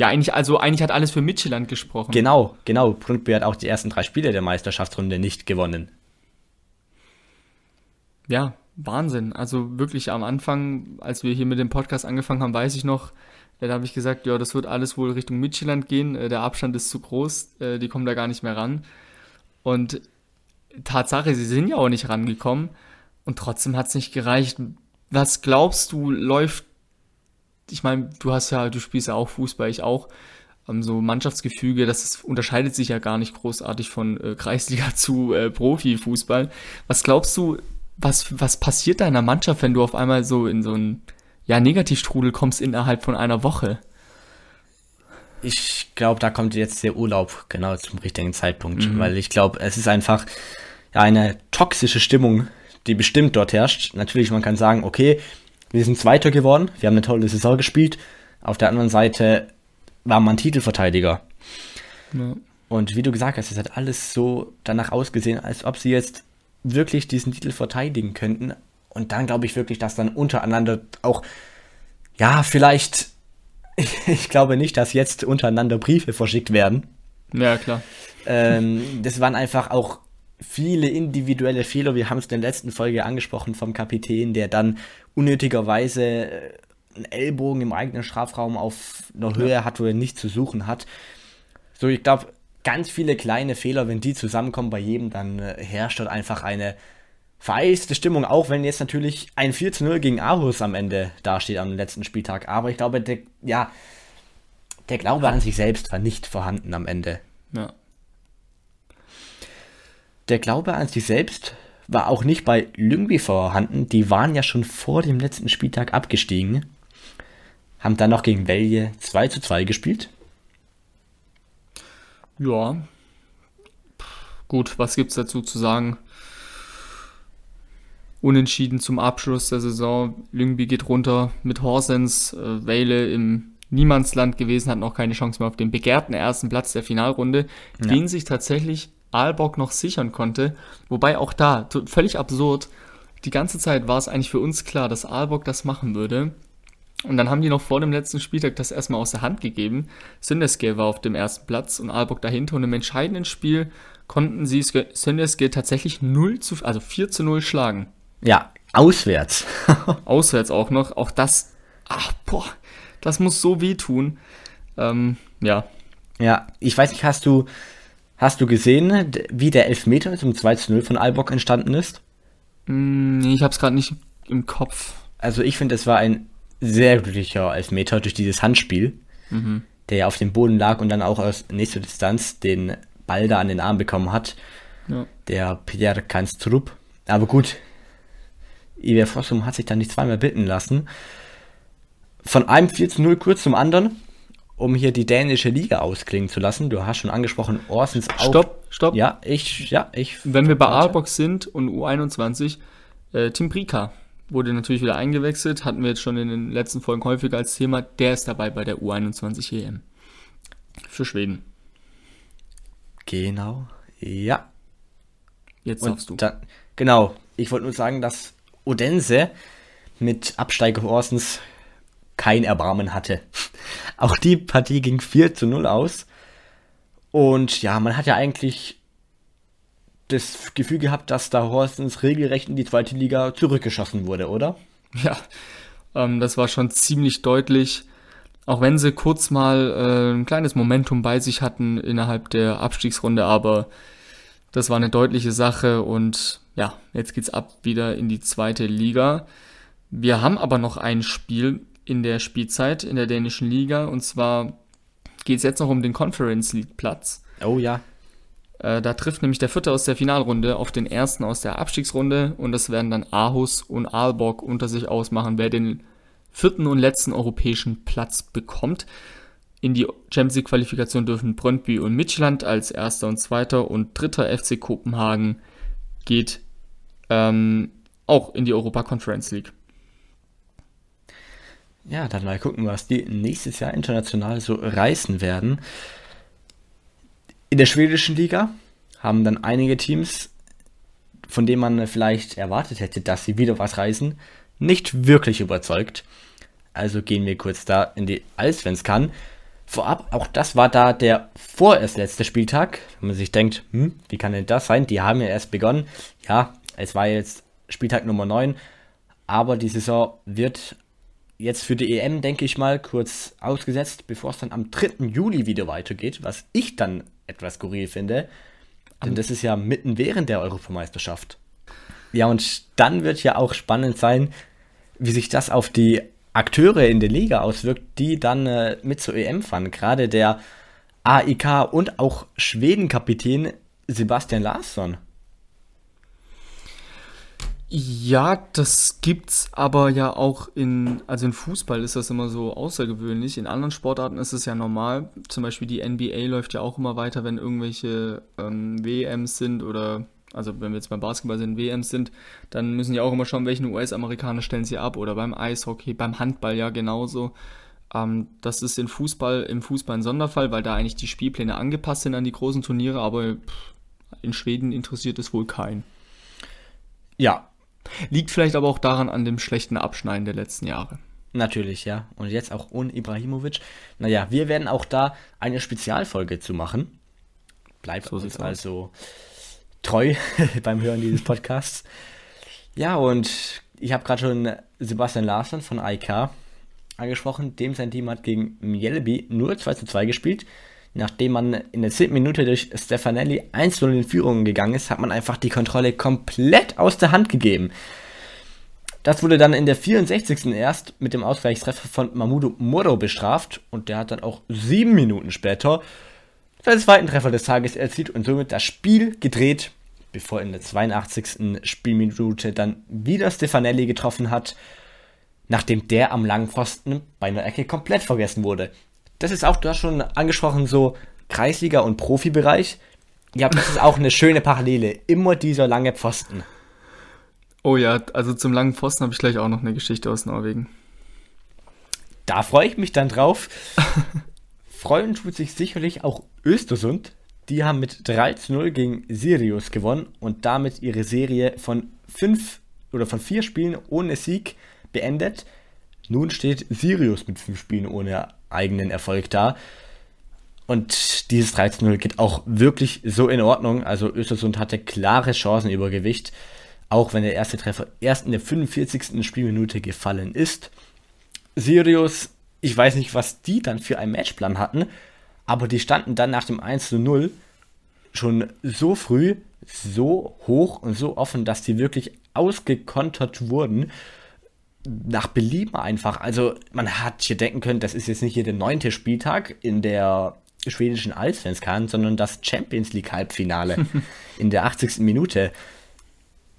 Ja, eigentlich, also eigentlich hat alles für Midtjylland gesprochen. Genau, genau. Brøndby hat auch die ersten drei Spiele der Meisterschaftsrunde nicht gewonnen. Ja, Wahnsinn. Also wirklich am Anfang, als wir hier mit dem Podcast angefangen haben, weiß ich noch, da habe ich gesagt, ja, das wird alles wohl Richtung Midtjylland gehen. Äh, Der Abstand ist zu groß, äh, die kommen da gar nicht mehr ran. Und Tatsache, sie sind ja auch nicht rangekommen und trotzdem hat es nicht gereicht. Was glaubst du, läuft, ich meine, du hast ja, du spielst ja auch Fußball, ich auch, ähm, so Mannschaftsgefüge, das ist, unterscheidet sich ja gar nicht großartig von äh, Kreisliga zu äh, Profifußball. Was glaubst du, was, was passiert deiner Mannschaft, wenn du auf einmal so in so einen ja, Negativstrudel kommst innerhalb von einer Woche? Ich glaube, da kommt jetzt der Urlaub genau zum richtigen Zeitpunkt, weil ich glaube, es ist einfach ja, eine toxische Stimmung, die bestimmt dort herrscht. Natürlich, man kann sagen, okay, wir sind Zweiter geworden, wir haben eine tolle Saison gespielt. Auf der anderen Seite war man Titelverteidiger. Ja. Und wie du gesagt hast, es hat alles so danach ausgesehen, als ob sie jetzt wirklich diesen Titel verteidigen könnten. Und dann glaube ich wirklich, dass dann untereinander auch, ja, vielleicht, ich glaube nicht, dass jetzt untereinander Briefe verschickt werden. Ja, klar. Ähm, das waren einfach auch viele individuelle Fehler. Wir haben es in der letzten Folge angesprochen vom Kapitän, der dann unnötigerweise äh, einen Ellbogen im eigenen Strafraum auf einer Höhe hat, wo er nichts zu suchen hat. So, ich glaube, ganz viele kleine Fehler, wenn die zusammenkommen bei jedem, dann äh, herrscht dort einfach eine vereiste Stimmung, auch wenn jetzt natürlich ein 4 zu 0 gegen Aarhus am Ende dasteht am letzten Spieltag. Aber ich glaube, der, ja, der Glaube an sich selbst war nicht vorhanden am Ende. Ja. Der Glaube an sich selbst war auch nicht bei Lyngby vorhanden. Die waren ja schon vor dem letzten Spieltag abgestiegen. haben dann noch gegen Welje 2 zu 2 gespielt. Ja. Gut, was gibt's dazu zu sagen? Unentschieden zum Abschluss der Saison. Lyngby geht runter mit Horsens. Äh, im Niemandsland gewesen, hat noch keine Chance mehr auf den begehrten ersten Platz der Finalrunde, ja. den sich tatsächlich Aalborg noch sichern konnte. Wobei auch da, völlig absurd, die ganze Zeit war es eigentlich für uns klar, dass Aalborg das machen würde. Und dann haben die noch vor dem letzten Spieltag das erstmal aus der Hand gegeben. Sündeske war auf dem ersten Platz und Aalborg dahinter. Und im entscheidenden Spiel konnten sie Sündeske tatsächlich 0 zu, also 4 zu 0 schlagen. Ja, auswärts. auswärts auch noch. Auch das, ach, boah, das muss so wehtun. Ähm, ja. Ja, ich weiß nicht, hast du, hast du gesehen, wie der Elfmeter zum 2 zu 0 von Aalborg entstanden ist? Mm, nee, ich habe es gerade nicht im Kopf. Also ich finde, es war ein sehr glücklicher Elfmeter durch dieses Handspiel, mhm. der ja auf dem Boden lag und dann auch aus nächster Distanz den Ball da an den Arm bekommen hat. Ja. Der Pierre Kanstrup. Aber gut, Iver Fossum hat sich dann nicht zweimal bitten lassen. Von einem 4 zu 0 kurz zum anderen, um hier die dänische Liga ausklingen zu lassen. Du hast schon angesprochen, Orsens auch. Stopp, stopp. Ja, ich, ja, ich. Wenn wir bei Aalbox sind und U21, äh, Tim Brika wurde natürlich wieder eingewechselt, hatten wir jetzt schon in den letzten Folgen häufiger als Thema. Der ist dabei bei der U21 EM. Für Schweden. Genau, ja. Jetzt sagst du. Dann, genau, ich wollte nur sagen, dass Odense mit Absteiger Orsens kein Erbarmen hatte. Auch die Partie ging 4 zu 0 aus. Und ja, man hat ja eigentlich das Gefühl gehabt, dass da Horstens regelrecht in die zweite Liga zurückgeschossen wurde, oder? Ja, ähm, das war schon ziemlich deutlich. Auch wenn sie kurz mal äh, ein kleines Momentum bei sich hatten innerhalb der Abstiegsrunde, aber das war eine deutliche Sache und ja, jetzt geht's ab wieder in die zweite Liga. Wir haben aber noch ein Spiel in der Spielzeit in der dänischen Liga und zwar geht es jetzt noch um den Conference League Platz. Oh ja. Äh, da trifft nämlich der Vierte aus der Finalrunde auf den Ersten aus der Abstiegsrunde und das werden dann Aarhus und Aalborg unter sich ausmachen, wer den vierten und letzten europäischen Platz bekommt. In die Champions League Qualifikation dürfen Brøndby und Midtjylland als erster und zweiter und dritter FC Kopenhagen geht ähm, auch in die Europa Conference League. Ja, dann mal gucken, was die nächstes Jahr international so reißen werden. In der schwedischen Liga haben dann einige Teams, von denen man vielleicht erwartet hätte, dass sie wieder was reißen, nicht wirklich überzeugt. Also gehen wir kurz da in die Allsvenskan. Vorab, auch das war da der vorerst letzte Spieltag. Wenn man sich denkt, hm, wie kann denn das sein? Die haben ja erst begonnen. Ja, es war jetzt Spieltag Nummer 9, aber die Saison wird jetzt für die EM, denke ich mal, kurz ausgesetzt, bevor es dann am 3. Juli wieder weitergeht, was ich dann etwas skurril finde. Denn das ist ja mitten während der Europameisterschaft. Ja, und dann wird ja auch spannend sein, wie sich das auf die Akteure in der Liga auswirkt, die dann äh, mit zur EM fahren. Gerade der AIK und auch Schweden-Kapitän Sebastian Larsson. Ja, das gibt's aber ja auch in, also in Fußball ist das immer so außergewöhnlich. In anderen Sportarten ist es ja normal. Zum Beispiel die NBA läuft ja auch immer weiter, wenn irgendwelche ähm, WMs sind oder, also wenn wir jetzt beim Basketball sind, WMs sind, dann müssen ja auch immer schauen, welchen US-Amerikaner stellen sie ab oder beim Eishockey, beim Handball ja genauso. Ähm, das ist in Fußball, im Fußball ein Sonderfall, weil da eigentlich die Spielpläne angepasst sind an die großen Turniere, aber pff, in Schweden interessiert es wohl keinen. Ja, Liegt vielleicht aber auch daran an dem schlechten Abschneiden der letzten Jahre. Natürlich, ja. Und jetzt auch ohne Ibrahimovic. Naja, wir werden auch da eine Spezialfolge zu machen. Bleibt so uns also treu beim Hören dieses Podcasts. ja, und ich habe gerade schon Sebastian Larsen von IK angesprochen. Dem sein Team hat gegen Mjellby nur 2 zu 2 gespielt. Nachdem man in der 10. Minute durch Stefanelli 1-0 in Führung gegangen ist, hat man einfach die Kontrolle komplett aus der Hand gegeben. Das wurde dann in der 64. erst mit dem Ausgleichstreffer von Mahmoudou Moro bestraft und der hat dann auch sieben Minuten später seinen zweiten Treffer des Tages erzielt und somit das Spiel gedreht, bevor in der 82. Spielminute dann wieder Stefanelli getroffen hat. nachdem der am langen Pfosten bei einer Ecke komplett vergessen wurde. Das ist auch, du hast schon angesprochen, so Kreisliga- und Profibereich. Ja, das ist auch eine schöne Parallele. Immer dieser lange Pfosten. Oh ja, also zum langen Pfosten habe ich gleich auch noch eine Geschichte aus Norwegen. Da freue ich mich dann drauf. Freuen tut sich sicherlich auch Östersund. Die haben mit 3 zu 0 gegen Sirius gewonnen und damit ihre Serie von fünf oder von vier Spielen ohne Sieg beendet. Nun steht Sirius mit fünf Spielen ohne eigenen Erfolg da. Und dieses 3 zu 0 geht auch wirklich so in Ordnung. Also Östersund hatte klare Chancenübergewicht, auch wenn der erste Treffer erst in der 45. Spielminute gefallen ist. Sirius, ich weiß nicht, was die dann für einen Matchplan hatten, aber die standen dann nach dem 1 zu 0 schon so früh, so hoch und so offen, dass die wirklich ausgekontert wurden. Nach Belieben einfach. Also man hat hier denken können, das ist jetzt nicht hier der neunte Spieltag in der schwedischen Allsvenskan, sondern das Champions League Halbfinale in der 80. Minute.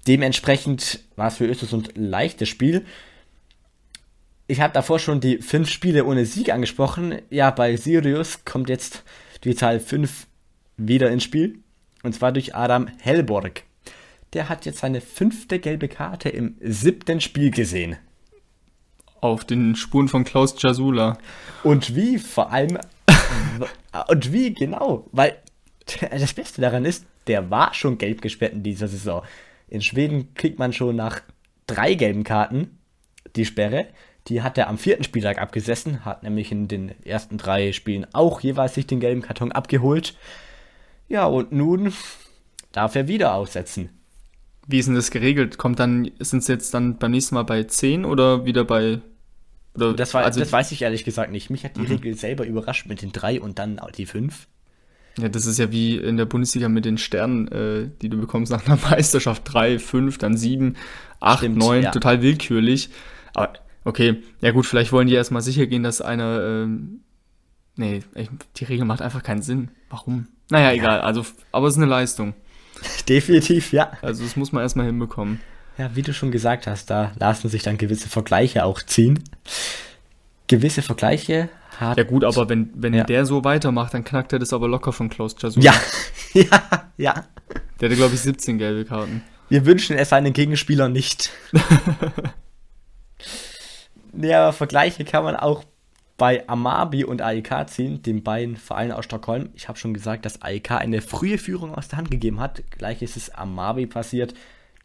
Dementsprechend war es für Östersund ein leichtes Spiel. Ich habe davor schon die fünf Spiele ohne Sieg angesprochen. Ja, bei Sirius kommt jetzt die Zahl 5 wieder ins Spiel. Und zwar durch Adam Hellborg. Der hat jetzt seine fünfte gelbe Karte im siebten Spiel gesehen. Auf den Spuren von Klaus Jasula. Und wie vor allem. und wie genau? Weil das Beste daran ist, der war schon gelb gesperrt in dieser Saison. In Schweden kriegt man schon nach drei gelben Karten die Sperre. Die hat er am vierten Spieltag abgesessen, hat nämlich in den ersten drei Spielen auch jeweils sich den gelben Karton abgeholt. Ja, und nun darf er wieder aussetzen. Wie ist denn das geregelt? Kommt dann, sind es jetzt dann beim nächsten Mal bei 10 oder wieder bei. Oder, das, war, also, das weiß ich ehrlich gesagt nicht. Mich hat die mhm. Regel selber überrascht mit den drei und dann die fünf. Ja, das ist ja wie in der Bundesliga mit den Sternen, äh, die du bekommst nach einer Meisterschaft. Drei, fünf, dann sieben, acht, neun, ja. total willkürlich. Aber okay, ja gut, vielleicht wollen die erstmal sicher gehen, dass einer. Ähm, nee, die Regel macht einfach keinen Sinn. Warum? Naja, ja. egal. Also, aber es ist eine Leistung. Definitiv, ja. Also, das muss man erstmal hinbekommen. Ja, wie du schon gesagt hast, da lassen sich dann gewisse Vergleiche auch ziehen. Gewisse Vergleiche hat. Ja, gut, aber wenn, wenn ja. der so weitermacht, dann knackt er das aber locker von Klaus Jasula. Ja, ja, ja. Der hatte, glaube ich, 17 gelbe Karten. Wir wünschen es seinen Gegenspieler nicht. ja, aber Vergleiche kann man auch bei Amabi und AEK ziehen, den beiden Vereinen aus Stockholm. Ich habe schon gesagt, dass AEK eine frühe Führung aus der Hand gegeben hat. Gleich ist es Amabi passiert.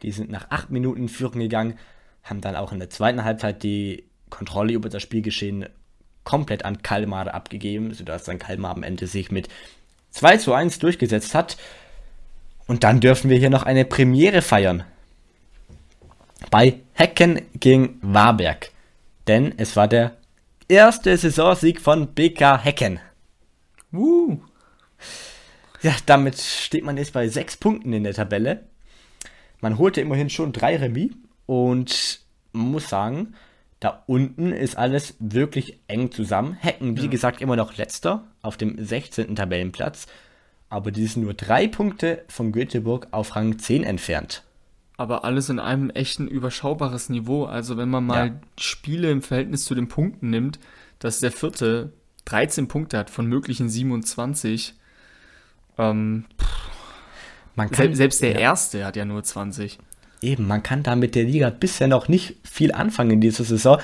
Die sind nach acht Minuten in Führung gegangen, haben dann auch in der zweiten Halbzeit die Kontrolle über das Spielgeschehen komplett an Kalmar abgegeben, sodass dann Kalmar am Ende sich mit 2 zu 1 durchgesetzt hat. Und dann dürfen wir hier noch eine Premiere feiern. Bei Hecken gegen Warberg. Denn es war der erste Saisonsieg von BK Hecken. Uh. Ja, damit steht man jetzt bei sechs Punkten in der Tabelle. Man holte immerhin schon drei Remis und man muss sagen, da unten ist alles wirklich eng zusammen. Hecken, wie ja. gesagt, immer noch letzter auf dem 16. Tabellenplatz. Aber die sind nur drei Punkte von Göteborg auf Rang 10 entfernt aber alles in einem echten überschaubares Niveau. Also wenn man mal ja. Spiele im Verhältnis zu den Punkten nimmt, dass der vierte 13 Punkte hat von möglichen 27. Ähm, man kann, selbst der ja. erste hat ja nur 20. Eben, man kann da mit der Liga bisher noch nicht viel anfangen in dieser Saison.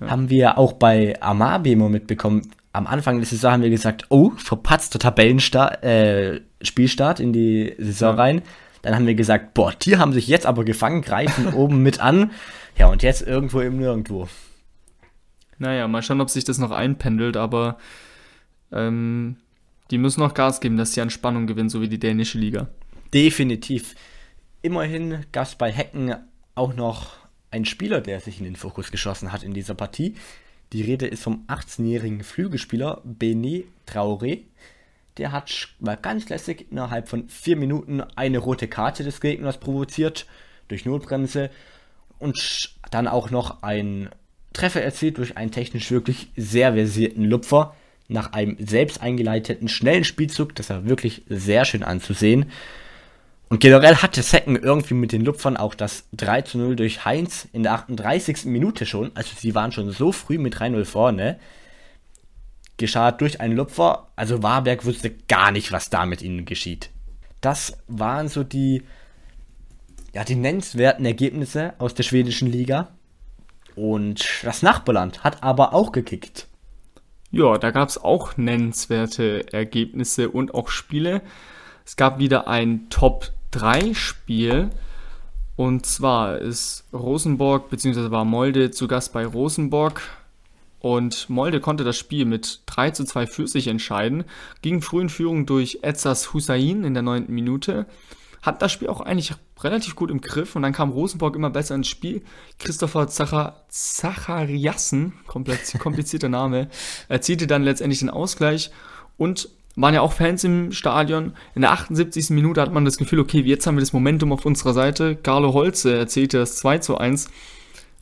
Ja. Haben wir auch bei Amabi immer mitbekommen. Am Anfang der Saison haben wir gesagt, oh, verpatzter Tabellenstart, äh, Spielstart in die Saison rein dann haben wir gesagt, boah, die haben sich jetzt aber gefangen, greifen oben mit an. Ja, und jetzt irgendwo im Nirgendwo. Naja, mal schauen, ob sich das noch einpendelt, aber ähm, die müssen noch Gas geben, dass sie an Spannung gewinnen, so wie die dänische Liga. Definitiv. Immerhin gab es bei Hecken auch noch einen Spieler, der sich in den Fokus geschossen hat in dieser Partie. Die Rede ist vom 18-jährigen Flügelspieler Bene Traoré. Der hat mal ganz lässig innerhalb von vier Minuten eine rote Karte des Gegners provoziert durch Notbremse und dann auch noch einen Treffer erzielt durch einen technisch wirklich sehr versierten Lupfer nach einem selbst eingeleiteten schnellen Spielzug. Das war wirklich sehr schön anzusehen. Und generell hatte Secken irgendwie mit den Lupfern auch das 3 zu 0 durch Heinz in der 38. Minute schon. Also sie waren schon so früh mit 3-0 vorne. Geschah durch einen Lupfer. Also Warberg wusste gar nicht, was da mit ihnen geschieht. Das waren so die, ja, die nennenswerten Ergebnisse aus der schwedischen Liga. Und das Nachbarland hat aber auch gekickt. Ja, da gab es auch nennenswerte Ergebnisse und auch Spiele. Es gab wieder ein Top 3 Spiel. Und zwar ist Rosenborg bzw. war Molde zu Gast bei Rosenborg. Und Molde konnte das Spiel mit 3 zu 2 für sich entscheiden, ging früh in Führung durch Etzas Hussein in der 9. Minute, hat das Spiel auch eigentlich relativ gut im Griff und dann kam Rosenborg immer besser ins Spiel. Christopher Zachariassen, komplett komplizierter Name, erzielte dann letztendlich den Ausgleich und waren ja auch Fans im Stadion. In der 78. Minute hat man das Gefühl, okay, jetzt haben wir das Momentum auf unserer Seite. Carlo Holze erzählte das 2 zu 1.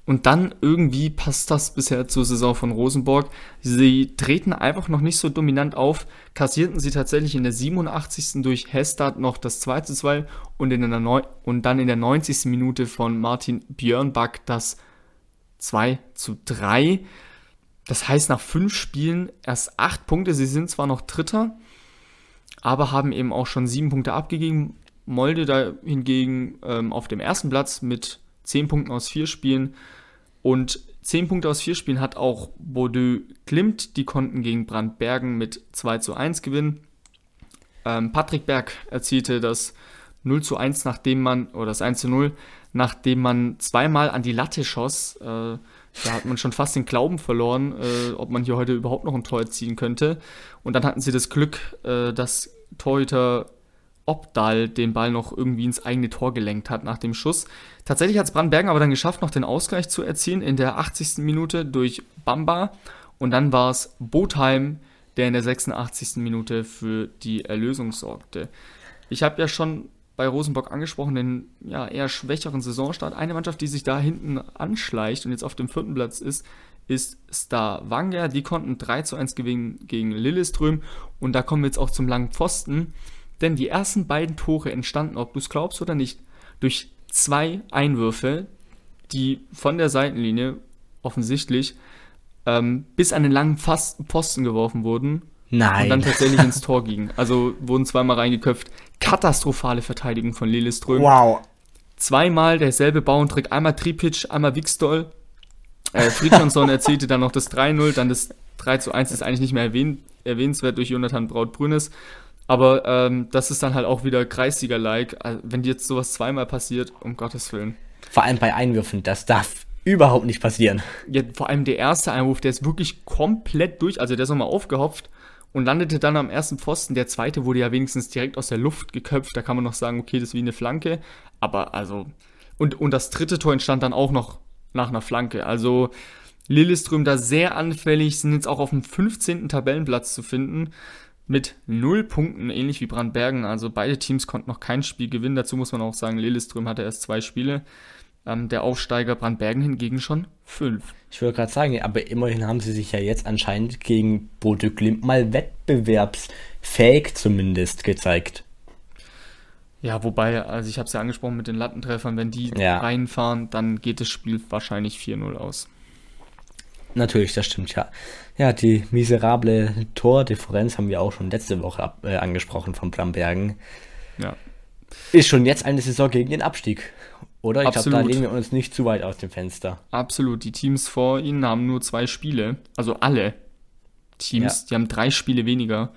Und dann irgendwie passt das bisher zur Saison von Rosenborg. Sie treten einfach noch nicht so dominant auf, kassierten sie tatsächlich in der 87. durch Hestad noch das 2 zu 2 und, in der Neu und dann in der 90. Minute von Martin Björnbach das 2 zu 3. Das heißt, nach fünf Spielen erst acht Punkte. Sie sind zwar noch Dritter, aber haben eben auch schon sieben Punkte abgegeben. Molde da hingegen ähm, auf dem ersten Platz mit zehn Punkten aus vier Spielen. Und zehn Punkte aus vier Spielen hat auch Bordeaux Klimt. Die konnten gegen Brandbergen mit 2 zu 1 gewinnen. Ähm, Patrick Berg erzielte das 0 zu 1, nachdem man, oder das 1 zu 0, nachdem man zweimal an die Latte schoss. Äh, da hat man schon fast den Glauben verloren, äh, ob man hier heute überhaupt noch ein Tor ziehen könnte. Und dann hatten sie das Glück, äh, dass Torhüter Obdal den Ball noch irgendwie ins eigene Tor gelenkt hat nach dem Schuss. Tatsächlich hat es Brandbergen aber dann geschafft, noch den Ausgleich zu erzielen in der 80. Minute durch Bamba. Und dann war es Botheim, der in der 86. Minute für die Erlösung sorgte. Ich habe ja schon bei Rosenborg angesprochen, den ja, eher schwächeren Saisonstart. Eine Mannschaft, die sich da hinten anschleicht und jetzt auf dem vierten Platz ist, ist Stavanger. Die konnten 3 zu 1 gewinnen gegen Lilleström. Und da kommen wir jetzt auch zum langen Pfosten. Denn die ersten beiden Tore entstanden, ob du es glaubst oder nicht, durch zwei Einwürfe, die von der Seitenlinie offensichtlich ähm, bis an den langen Pfosten geworfen wurden Nein. und dann tatsächlich ins Tor gingen. Also wurden zweimal reingeköpft. Katastrophale Verteidigung von Lilleström. Wow. Zweimal derselbe Bauentrick. Einmal Tripic, einmal Wixdoll. Äh, Friedjonsson erzielte dann noch das 3-0, dann das 3 zu 1 ist eigentlich nicht mehr erwähnt, erwähnenswert durch Jonathan Braut-Brünes. Aber ähm, das ist dann halt auch wieder Kreissieger-like. Also, wenn dir jetzt sowas zweimal passiert, um Gottes Willen. Vor allem bei Einwürfen, das darf überhaupt nicht passieren. Ja, vor allem der erste Einwurf, der ist wirklich komplett durch, also der ist nochmal aufgehopft und landete dann am ersten Pfosten. Der zweite wurde ja wenigstens direkt aus der Luft geköpft. Da kann man noch sagen, okay, das ist wie eine Flanke. Aber also. Und, und das dritte Tor entstand dann auch noch nach einer Flanke. Also Lilleström da sehr anfällig, sind jetzt auch auf dem 15. Tabellenplatz zu finden. Mit null Punkten, ähnlich wie Brandbergen. Also beide Teams konnten noch kein Spiel gewinnen. Dazu muss man auch sagen, Lilleström hatte erst zwei Spiele. Ähm, der Aufsteiger Brandbergen hingegen schon fünf. Ich würde gerade sagen, aber immerhin haben sie sich ja jetzt anscheinend gegen Bodo Glimt mal wettbewerbsfähig zumindest gezeigt. Ja, wobei, also ich habe es ja angesprochen mit den Lattentreffern, wenn die Ja. reinfahren, dann geht das Spiel wahrscheinlich 4-0 aus. Natürlich, das stimmt, ja. Ja, die miserable Tordifferenz haben wir auch schon letzte Woche ab, äh, angesprochen von Brambergen. Ja. Ist schon jetzt eine Saison gegen den Abstieg. Oder? Ich glaube, da lehnen wir uns nicht zu weit aus dem Fenster. Absolut. Die Teams vor ihnen haben nur zwei Spiele. Also alle Teams, Ja. die haben drei Spiele weniger.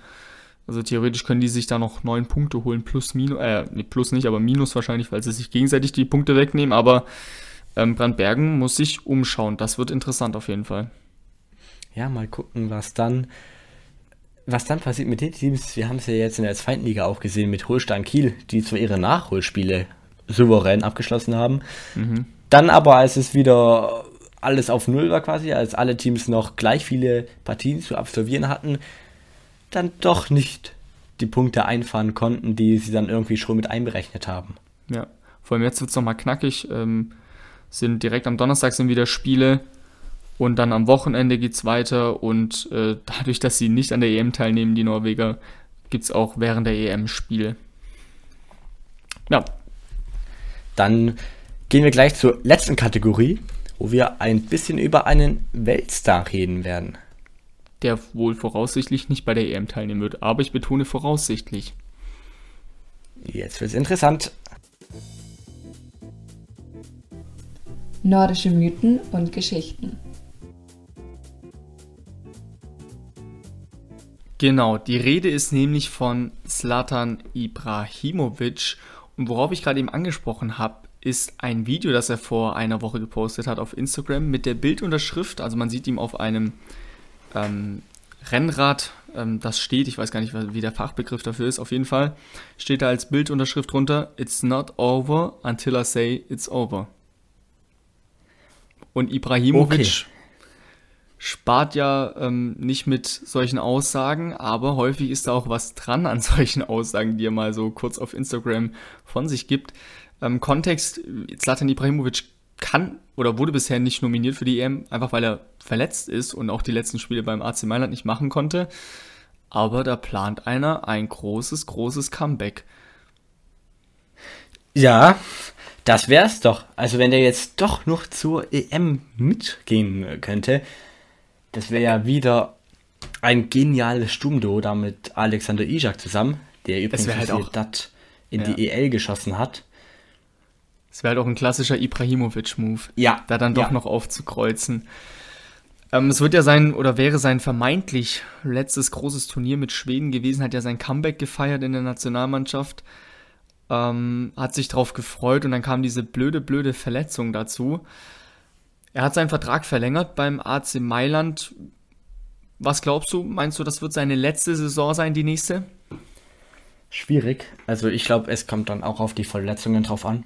Also theoretisch können die sich da noch neun Punkte holen, plus minus, äh, nee, plus nicht, aber minus wahrscheinlich, weil sie sich gegenseitig die Punkte wegnehmen. Aber ähm, Brandbergen muss sich umschauen. Das wird interessant auf jeden Fall. Ja, mal gucken, was dann, was dann passiert mit den Teams. Wir haben es ja jetzt in der zweiten Liga auch gesehen mit Holstein Kiel, die zwar ihre Nachholspiele souverän abgeschlossen haben. Dann aber, als es wieder alles auf Null war quasi, als alle Teams noch gleich viele Partien zu absolvieren hatten, dann doch nicht die Punkte einfahren konnten, die sie dann irgendwie schon mit einberechnet haben. Ja, vor allem jetzt wird es nochmal knackig. Ähm, sind direkt am Donnerstag sind wieder Spiele und dann am Wochenende geht's weiter und äh, dadurch, dass sie nicht an der EM teilnehmen, die Norweger, gibt's auch während der EM Spiele. ja. Dann gehen wir gleich zur letzten Kategorie, wo wir ein bisschen über einen Weltstar reden werden. Der wohl voraussichtlich nicht bei der EM teilnehmen wird, aber ich betone voraussichtlich. Jetzt wird es interessant. Nordische Mythen und Geschichten. Genau, die Rede ist nämlich von Slatan Ibrahimovic. Und worauf ich gerade eben angesprochen habe, ist ein Video, das er vor einer Woche gepostet hat auf Instagram mit der Bildunterschrift. Also man sieht ihn auf einem ähm, Rennrad, ähm, das steht, ich weiß gar nicht, wie der Fachbegriff dafür ist, auf jeden Fall steht da als Bildunterschrift drunter, It's not over until I say it's over. Und Ibrahimovic okay. spart ja ähm, nicht mit solchen Aussagen, aber häufig ist da auch was dran an solchen Aussagen, die er mal so kurz auf Instagram von sich gibt. Ähm, Kontext, Zlatan Ibrahimovic kann oder wurde bisher nicht nominiert für die EM, einfach weil er verletzt ist und auch die letzten Spiele beim AC Mailand nicht machen konnte. Aber da plant einer ein großes, großes Comeback. Ja, das wär's doch. Also wenn der jetzt doch noch zur EM mitgehen könnte, das wäre ja wieder ein geniales Stumdo da mit Alexander Isak zusammen, der übrigens halt auch, das in ja. die EL geschossen hat. Es wäre halt auch ein klassischer Ibrahimovic-Move. Ja. Da dann doch ja. noch aufzukreuzen. Ähm, es wird ja sein, oder wäre sein vermeintlich letztes großes Turnier mit Schweden gewesen, hat ja sein Comeback gefeiert in der Nationalmannschaft. Ähm, hat sich drauf gefreut und dann kam diese blöde, blöde Verletzung dazu. Er hat seinen Vertrag verlängert beim AC Mailand. Was glaubst du? Meinst du, das wird seine letzte Saison sein, die nächste? Schwierig. Also ich glaube, es kommt dann auch auf die Verletzungen drauf an.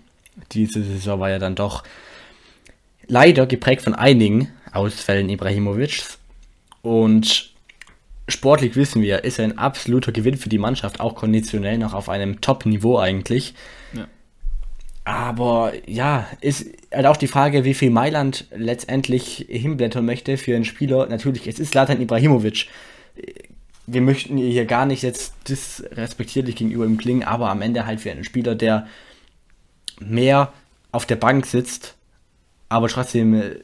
Diese Saison war ja dann doch leider geprägt von einigen Ausfällen Ibrahimovics. Und sportlich wissen wir, ist er ein absoluter Gewinn für die Mannschaft, auch konditionell noch auf einem Top-Niveau eigentlich. Ja. Aber ja, ist halt auch die Frage, wie viel Mailand letztendlich hinblättern möchte für einen Spieler. Natürlich, es ist Latan Ibrahimovic. Wir möchten hier gar nicht jetzt disrespektierlich gegenüber ihm klingen, aber am Ende halt für einen Spieler, der mehr auf der Bank sitzt, aber trotzdem äh,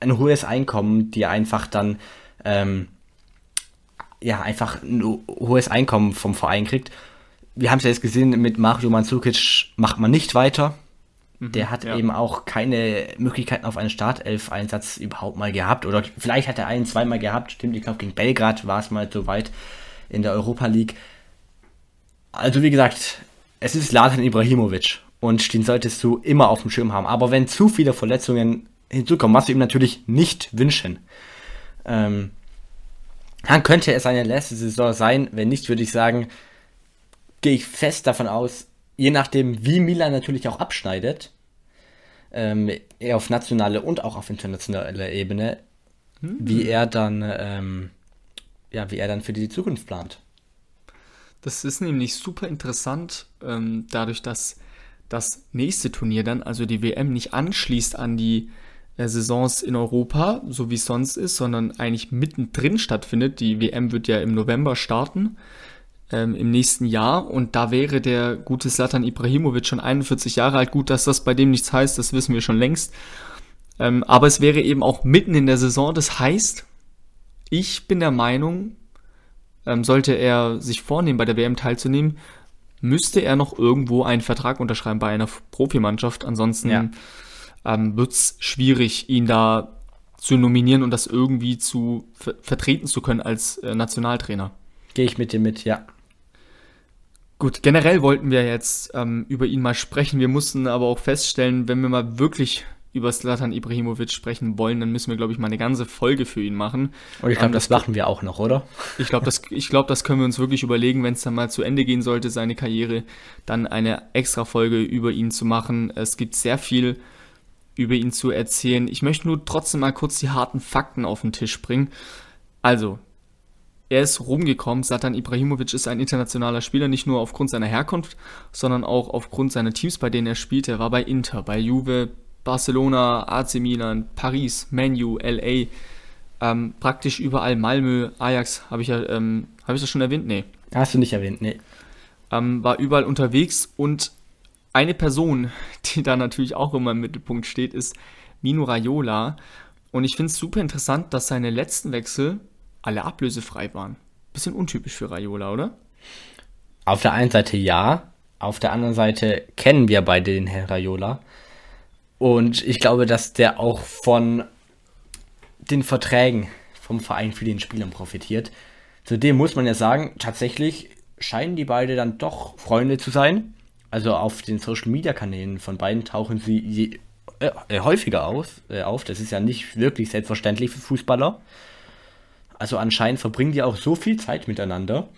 ein hohes Einkommen, die einfach dann ähm, ja einfach ein hohes Einkommen vom Verein kriegt. Wir haben es ja jetzt gesehen, mit Mario Mandzukic macht man nicht weiter. Mhm, Der hat ja. eben auch keine Möglichkeiten auf einen Startelf-Einsatz überhaupt mal gehabt. Oder vielleicht hat er einen, zweimal gehabt. Stimmt, ich glaube, gegen Belgrad war es mal so weit in der Europa League. Also, wie gesagt, es ist Latan Ibrahimovic und den solltest du immer auf dem Schirm haben. Aber wenn zu viele Verletzungen hinzukommen, was wir ihm natürlich nicht wünschen, ähm, dann könnte es eine letzte Saison sein. Wenn nicht, würde ich sagen, gehe ich fest davon aus, je nachdem, wie Milan natürlich auch abschneidet, ähm, eher auf nationale und auch auf internationaler Ebene, hm. wie er dann, ähm, ja, wie er dann für die Zukunft plant. Das ist nämlich super interessant, ähm, dadurch, dass das nächste Turnier dann, also die WM, nicht anschließt an die äh, Saisons in Europa, so wie es sonst ist, sondern eigentlich mittendrin stattfindet. Die WM wird ja im November starten, ähm, im nächsten Jahr. Und da wäre der gute Slatan Ibrahimovic schon 41 Jahre alt. Gut, dass das bei dem nichts heißt, das wissen wir schon längst. Ähm, aber es wäre eben auch mitten in der Saison. Das heißt, ich bin der Meinung, ähm, sollte er sich vornehmen, bei der WM teilzunehmen, müsste er noch irgendwo einen Vertrag unterschreiben bei einer Profimannschaft. Ansonsten ja. ähm, wird es schwierig, ihn da zu nominieren und das irgendwie zu ver vertreten zu können als äh, Nationaltrainer. Gehe ich mit dir mit, ja. Gut, generell wollten wir jetzt ähm, über ihn mal sprechen. Wir mussten aber auch feststellen, wenn wir mal wirklich über Slatan Ibrahimovic sprechen wollen, dann müssen wir, glaube ich, mal eine ganze Folge für ihn machen. Und ich glaube, ähm, das machen wir auch noch, oder? Ich glaube, das, ich glaub, das können wir uns wirklich überlegen, wenn es dann mal zu Ende gehen sollte, seine Karriere, dann eine extra Folge über ihn zu machen. Es gibt sehr viel über ihn zu erzählen. Ich möchte nur trotzdem mal kurz die harten Fakten auf den Tisch bringen. Also, er ist rumgekommen. Satan Ibrahimovic ist ein internationaler Spieler, nicht nur aufgrund seiner Herkunft, sondern auch aufgrund seiner Teams, bei denen er spielte. Er war bei Inter, bei Juve, Barcelona, AC Milan, Paris, Manu, LA, ähm, praktisch überall Malmö, Ajax, habe ich ja, ähm, habe ich das schon erwähnt? Nee. Hast du nicht erwähnt, nee. Ähm, war überall unterwegs und eine Person, die da natürlich auch immer im Mittelpunkt steht, ist Mino Raiola. Und ich finde es super interessant, dass seine letzten Wechsel alle ablösefrei waren. Bisschen untypisch für Raiola, oder? Auf der einen Seite ja, auf der anderen Seite kennen wir beide den Herrn Raiola. Und ich glaube, dass der auch von den Verträgen vom Verein für den Spielern profitiert. Zudem muss man ja sagen, tatsächlich scheinen die beide dann doch Freunde zu sein. Also auf den Social Media Kanälen von beiden tauchen sie je, äh, äh, häufiger auf, äh, auf. Das ist ja nicht wirklich selbstverständlich für Fußballer. Also anscheinend verbringen die auch so viel Zeit miteinander.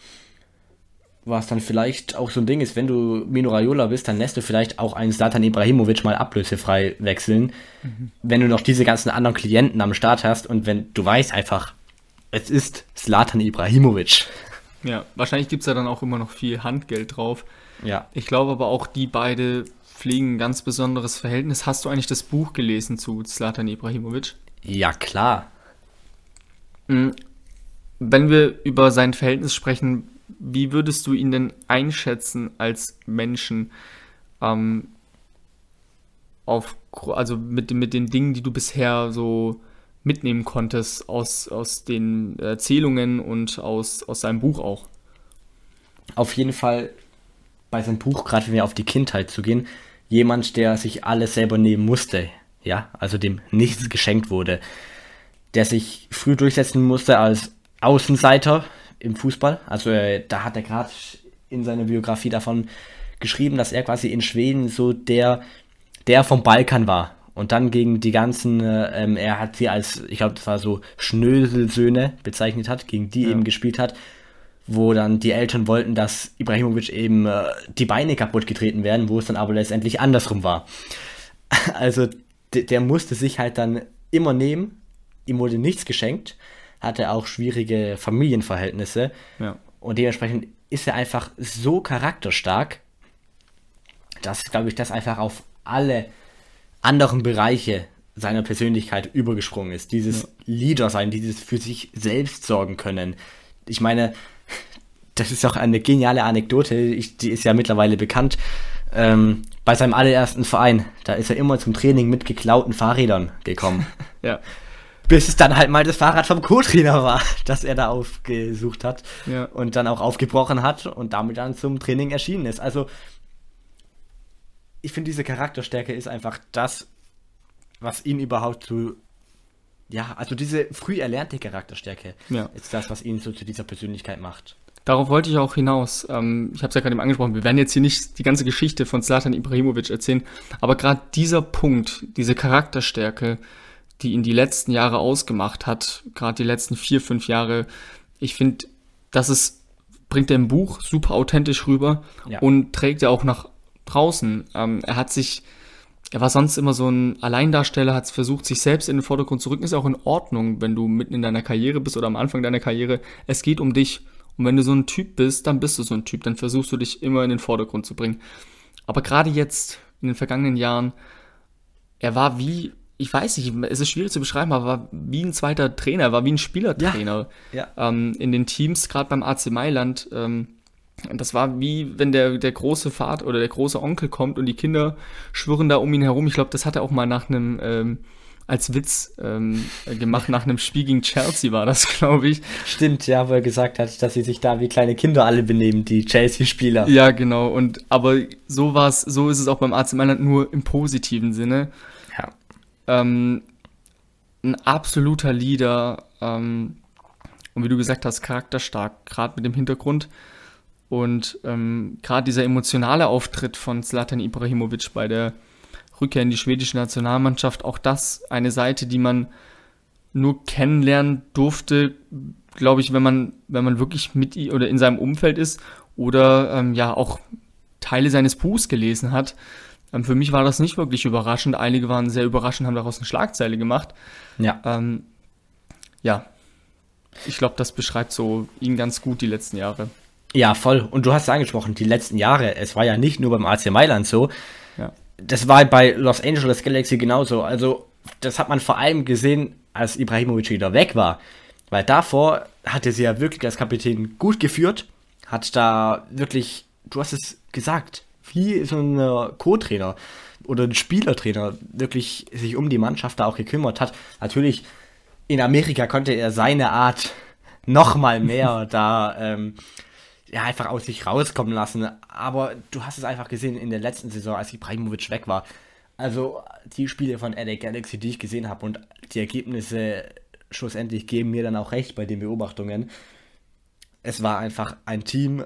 Was dann vielleicht auch so ein Ding ist, wenn du Mino Raiola bist, dann lässt du vielleicht auch einen Zlatan Ibrahimovic mal ablösefrei wechseln, mhm. wenn du noch diese ganzen anderen Klienten am Start hast und wenn du weißt einfach, es ist Zlatan Ibrahimovic. Ja, wahrscheinlich gibt es ja dann auch immer noch viel Handgeld drauf. Ja. Ich glaube aber auch, die beide pflegen ein ganz besonderes Verhältnis. Hast du eigentlich das Buch gelesen zu Zlatan Ibrahimovic? Ja, klar. Mhm. Wenn wir über sein Verhältnis sprechen, wie würdest du ihn denn einschätzen als Menschen? Ähm, auf, also mit, mit den Dingen, die du bisher so mitnehmen konntest aus, aus den Erzählungen und aus, aus seinem Buch auch. Auf jeden Fall bei seinem Buch, gerade wenn wir auf die Kindheit zu gehen, jemand, der sich alles selber nehmen musste, ja, also dem nichts geschenkt wurde, der sich früh durchsetzen musste als Außenseiter im Fußball. Also äh, da hat er gerade in seiner Biografie davon geschrieben, dass er quasi in Schweden so der, der vom Balkan war. Und dann gegen die ganzen, äh, ähm, er hat sie als, ich glaube, das war so Schnöselsöhne bezeichnet hat, gegen die ja. eben gespielt hat, wo dann die Eltern wollten, dass Ibrahimovic eben äh, die Beine kaputt getreten werden, wo es dann aber letztendlich andersrum war. Also der musste sich halt dann immer nehmen, ihm wurde nichts geschenkt, hatte auch schwierige Familienverhältnisse ja. und dementsprechend ist er einfach so charakterstark, dass, glaube ich, das einfach auf alle anderen Bereiche seiner Persönlichkeit übergesprungen ist. Dieses ja. Leader sein, dieses für sich selbst sorgen können. Ich meine, das ist auch eine geniale Anekdote, ich, die ist ja mittlerweile bekannt. Ähm, bei seinem allerersten Verein, da ist er immer zum Training mit geklauten Fahrrädern gekommen. ja. Bis es dann halt mal das Fahrrad vom Co-Trainer war, das er da aufgesucht hat ja. und dann auch aufgebrochen hat und damit dann zum Training erschienen ist. Also, ich finde, diese Charakterstärke ist einfach das, was ihn überhaupt zu. Ja, also diese früh erlernte Charakterstärke ja. ist das, was ihn so zu dieser Persönlichkeit macht. Darauf wollte ich auch hinaus. Ähm, ich habe es ja gerade eben angesprochen. Wir werden jetzt hier nicht die ganze Geschichte von Zlatan Ibrahimovic erzählen, aber gerade dieser Punkt, diese Charakterstärke, die ihn die letzten Jahre ausgemacht hat, gerade die letzten vier, fünf Jahre, ich finde, das ist, bringt er im Buch super authentisch rüber ja. und trägt er auch nach draußen. Ähm, er hat sich, er war sonst immer so ein Alleindarsteller, hat versucht, sich selbst in den Vordergrund zu rücken. Ist auch in Ordnung, wenn du mitten in deiner Karriere bist oder am Anfang deiner Karriere. Es geht um dich. Und wenn du so ein Typ bist, dann bist du so ein Typ. Dann versuchst du dich immer in den Vordergrund zu bringen. Aber gerade jetzt, in den vergangenen Jahren, er war wie, ich weiß nicht, es ist schwierig zu beschreiben, aber war wie ein zweiter Trainer, war wie ein Spielertrainer ja, ja. Ähm, in den Teams, gerade beim AC Mailand. Ähm, das war wie, wenn der, der große Vater oder der große Onkel kommt und die Kinder schwirren da um ihn herum. Ich glaube, das hat er auch mal nach einem, ähm, als Witz ähm, gemacht, nach einem Spiel gegen Chelsea war das, glaube ich. Stimmt, ja, wo er gesagt hat, dass sie sich da wie kleine Kinder alle benehmen, die Chelsea-Spieler. Ja, genau. Und aber so war so ist es auch beim AC Mailand nur im positiven Sinne. Ähm, ein absoluter Leader ähm, und wie du gesagt hast, charakterstark, gerade mit dem Hintergrund. Und ähm, gerade dieser emotionale Auftritt von Zlatan Ibrahimovic bei der Rückkehr in die schwedische Nationalmannschaft, auch das eine Seite, die man nur kennenlernen durfte, glaube ich, wenn man, wenn man wirklich mit oder in seinem Umfeld ist oder ähm, ja auch Teile seines Buchs gelesen hat. Ähm, für mich war das nicht wirklich überraschend. Einige waren sehr überraschend, haben daraus eine Schlagzeile gemacht. Ja. Ähm, ja. Ich glaube, das beschreibt so ihn ganz gut die letzten Jahre. Ja, voll. Und du hast es angesprochen, die letzten Jahre, es war ja nicht nur beim AC Mailand so. Ja. Das war bei Los Angeles Galaxy genauso. Also, das hat man vor allem gesehen, als Ibrahimovic wieder weg war. Weil davor hatte sie ja wirklich als Kapitän gut geführt, hat da wirklich, du hast es gesagt, wie so ein Co-Trainer oder ein Spielertrainer wirklich sich um die Mannschaft da auch gekümmert hat. Natürlich, in Amerika konnte er seine Art noch mal mehr da ähm, ja, einfach aus sich rauskommen lassen. Aber du hast es einfach gesehen in der letzten Saison, als Ibrahimovic weg war. Also die Spiele von LA Galaxy, die ich gesehen habe und die Ergebnisse schlussendlich geben mir dann auch recht bei den Beobachtungen. Es war einfach ein Team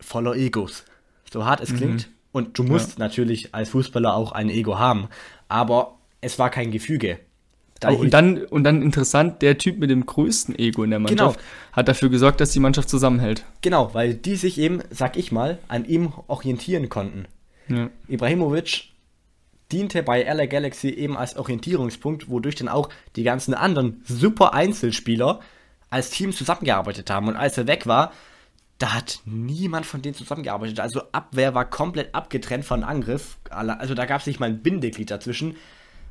voller Egos. So hart es klingt. Mhm. Und du musst ja. natürlich als Fußballer auch ein Ego haben. Aber es war kein Gefüge. Da oh, und, dann, und dann interessant, der Typ mit dem größten Ego in der Mannschaft genau. hat dafür gesorgt, dass die Mannschaft zusammenhält. Genau, weil die sich eben, sag ich mal, an ihm orientieren konnten. Ja. Ibrahimovic diente bei LA Galaxy eben als Orientierungspunkt, wodurch dann auch die ganzen anderen super Einzelspieler als Team zusammengearbeitet haben. Und als er weg war, da hat niemand von denen zusammengearbeitet. Also Abwehr war komplett abgetrennt von Angriff. Also da gab es nicht mal ein Bindeglied dazwischen.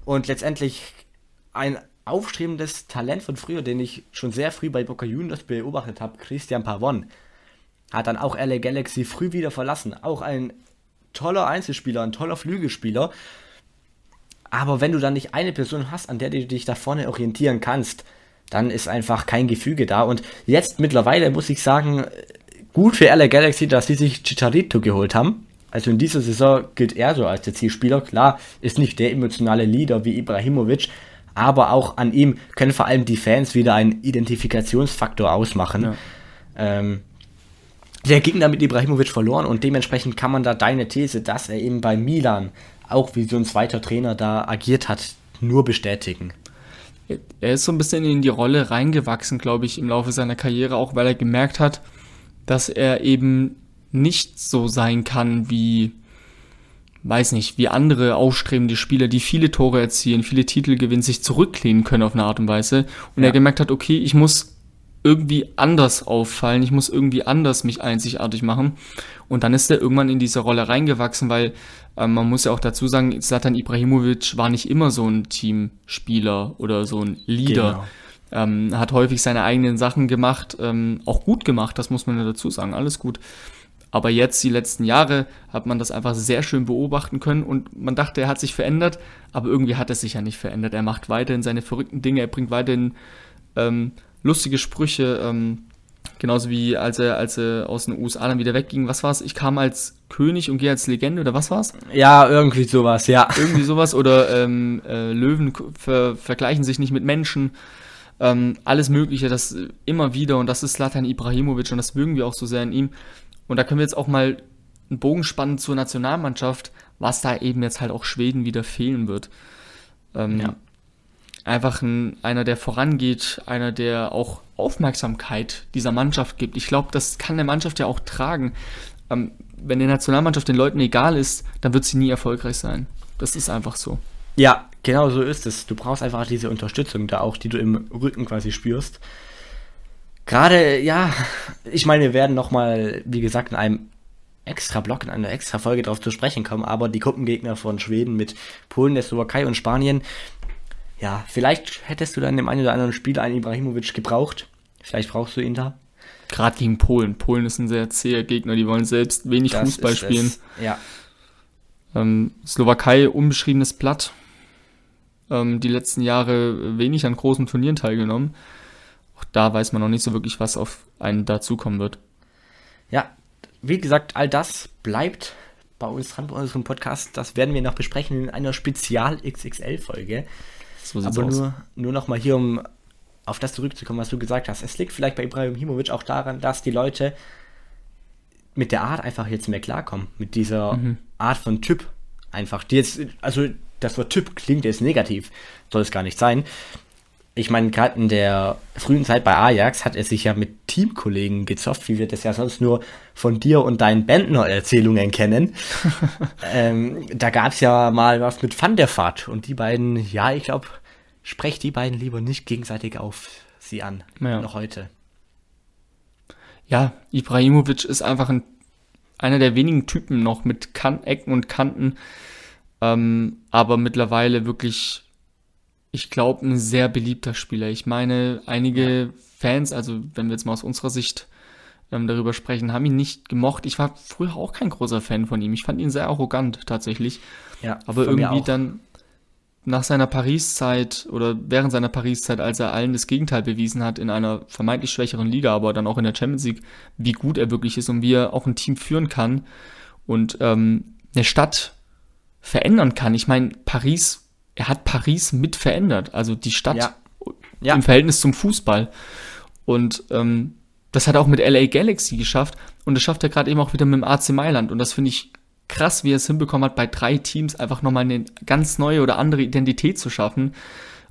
Und letztendlich ein aufstrebendes Talent von früher, den ich schon sehr früh bei Boca Juniors beobachtet habe, Christian Pavon, hat dann auch LA Galaxy früh wieder verlassen. Auch ein toller Einzelspieler, ein toller Flügelspieler. Aber wenn du dann nicht eine Person hast, an der du dich da vorne orientieren kannst, dann ist einfach kein Gefüge da. Und jetzt mittlerweile muss ich sagen, gut für LA Galaxy, dass sie sich Chicharito geholt haben. Also in dieser Saison gilt er so als der Zielspieler. Klar, ist nicht der emotionale Leader wie Ibrahimovic, aber auch an ihm können vor allem die Fans wieder einen Identifikationsfaktor ausmachen. Ja. Ähm, der Gegner mit Ibrahimovic verloren und dementsprechend kann man da deine These, dass er eben bei Milan auch wie so ein zweiter Trainer da agiert hat, nur bestätigen. Er ist so ein bisschen in die Rolle reingewachsen, glaube ich, im Laufe seiner Karriere, auch weil er gemerkt hat, dass er eben nicht so sein kann wie, weiß nicht, wie andere aufstrebende Spieler, die viele Tore erzielen, viele Titel gewinnen, sich zurücklehnen können auf eine Art und Weise. Und ja. er gemerkt hat, okay, ich muss irgendwie anders auffallen, ich muss irgendwie anders mich einzigartig machen. Und dann ist er irgendwann in diese Rolle reingewachsen, weil ähm, man muss ja auch dazu sagen, Satan Ibrahimovic war nicht immer so ein Teamspieler oder so ein Leader. Genau. Ähm, hat häufig seine eigenen Sachen gemacht, ähm, auch gut gemacht, das muss man ja dazu sagen, alles gut. Aber jetzt, die letzten Jahre, hat man das einfach sehr schön beobachten können und man dachte, er hat sich verändert, aber irgendwie hat er sich ja nicht verändert. Er macht weiterhin seine verrückten Dinge, er bringt weiterhin ähm, lustige Sprüche, ähm, genauso wie als er, als er aus den USA dann wieder wegging. Was war's? Ich kam als König und gehe als Legende oder was war's? Ja, irgendwie sowas, ja. Irgendwie sowas oder ähm, äh, Löwen ver vergleichen sich nicht mit Menschen. Ähm, alles Mögliche, das immer wieder und das ist Slatan Ibrahimovic und das mögen wir auch so sehr in ihm. Und da können wir jetzt auch mal einen Bogen spannen zur Nationalmannschaft, was da eben jetzt halt auch Schweden wieder fehlen wird. Ähm, ja einfach ein, einer, der vorangeht, einer, der auch Aufmerksamkeit dieser Mannschaft gibt. Ich glaube, das kann der Mannschaft ja auch tragen. Ähm, wenn der Nationalmannschaft den Leuten egal ist, dann wird sie nie erfolgreich sein. Das ist einfach so. Ja, genau so ist es. Du brauchst einfach diese Unterstützung da auch, die du im Rücken quasi spürst. Gerade, ja, ich meine, wir werden nochmal, wie gesagt, in einem extra Block, in einer extra Folge darauf zu sprechen kommen, aber die Gruppengegner von Schweden mit Polen, der Slowakei und Spanien, ja, vielleicht hättest du dann im einen oder anderen Spiel einen Ibrahimovic gebraucht. Vielleicht brauchst du ihn da. Gerade gegen Polen. Polen ist ein sehr zäher Gegner, die wollen selbst wenig das Fußball spielen. Es. Ja. Ähm, Slowakei, unbeschriebenes Blatt. Ähm, die letzten Jahre wenig an großen Turnieren teilgenommen. Auch da weiß man noch nicht so wirklich, was auf einen dazukommen wird. Ja, wie gesagt, all das bleibt bei uns dran, bei unserem Podcast. Das werden wir noch besprechen in einer Spezial-XXL-Folge. So Aber aus. nur, nur noch mal hier, um auf das zurückzukommen, was du gesagt hast. Es liegt vielleicht bei Ibrahimovic auch daran, dass die Leute mit der Art einfach jetzt mehr klarkommen. Mit dieser mhm. Art von Typ einfach. Die jetzt, also das Wort Typ klingt jetzt negativ, soll es gar nicht sein. Ich meine, gerade in der frühen Zeit bei Ajax hat er sich ja mit Teamkollegen gezofft, wie wir das ja sonst nur von dir und deinen Bändner-Erzählungen kennen. ähm, da gab es ja mal was mit Van der Vaart und die beiden, ja, ich glaube, sprecht die beiden lieber nicht gegenseitig auf sie an. Ja. Noch heute. Ja, Ibrahimovic ist einfach ein, einer der wenigen Typen noch mit kan Ecken und Kanten, ähm, aber mittlerweile wirklich, ich glaube, ein sehr beliebter Spieler. Ich meine, einige. Fans, also wenn wir jetzt mal aus unserer Sicht ähm, darüber sprechen, haben ihn nicht gemocht. Ich war früher auch kein großer Fan von ihm. Ich fand ihn sehr arrogant tatsächlich. Ja, Aber irgendwie dann nach seiner Paris-Zeit oder während seiner Paris-Zeit, als er allen das Gegenteil bewiesen hat, in einer vermeintlich schwächeren Liga, aber dann auch in der Champions League, wie gut er wirklich ist und wie er auch ein Team führen kann und ähm, eine Stadt verändern kann. Ich meine, Paris, er hat Paris mit verändert, also die Stadt Ja. Ja. im Verhältnis zum Fußball. Und ähm, das hat er auch mit LA Galaxy geschafft und das schafft er gerade eben auch wieder mit dem AC Mailand und das finde ich krass, wie er es hinbekommen hat, bei drei Teams einfach nochmal eine ganz neue oder andere Identität zu schaffen.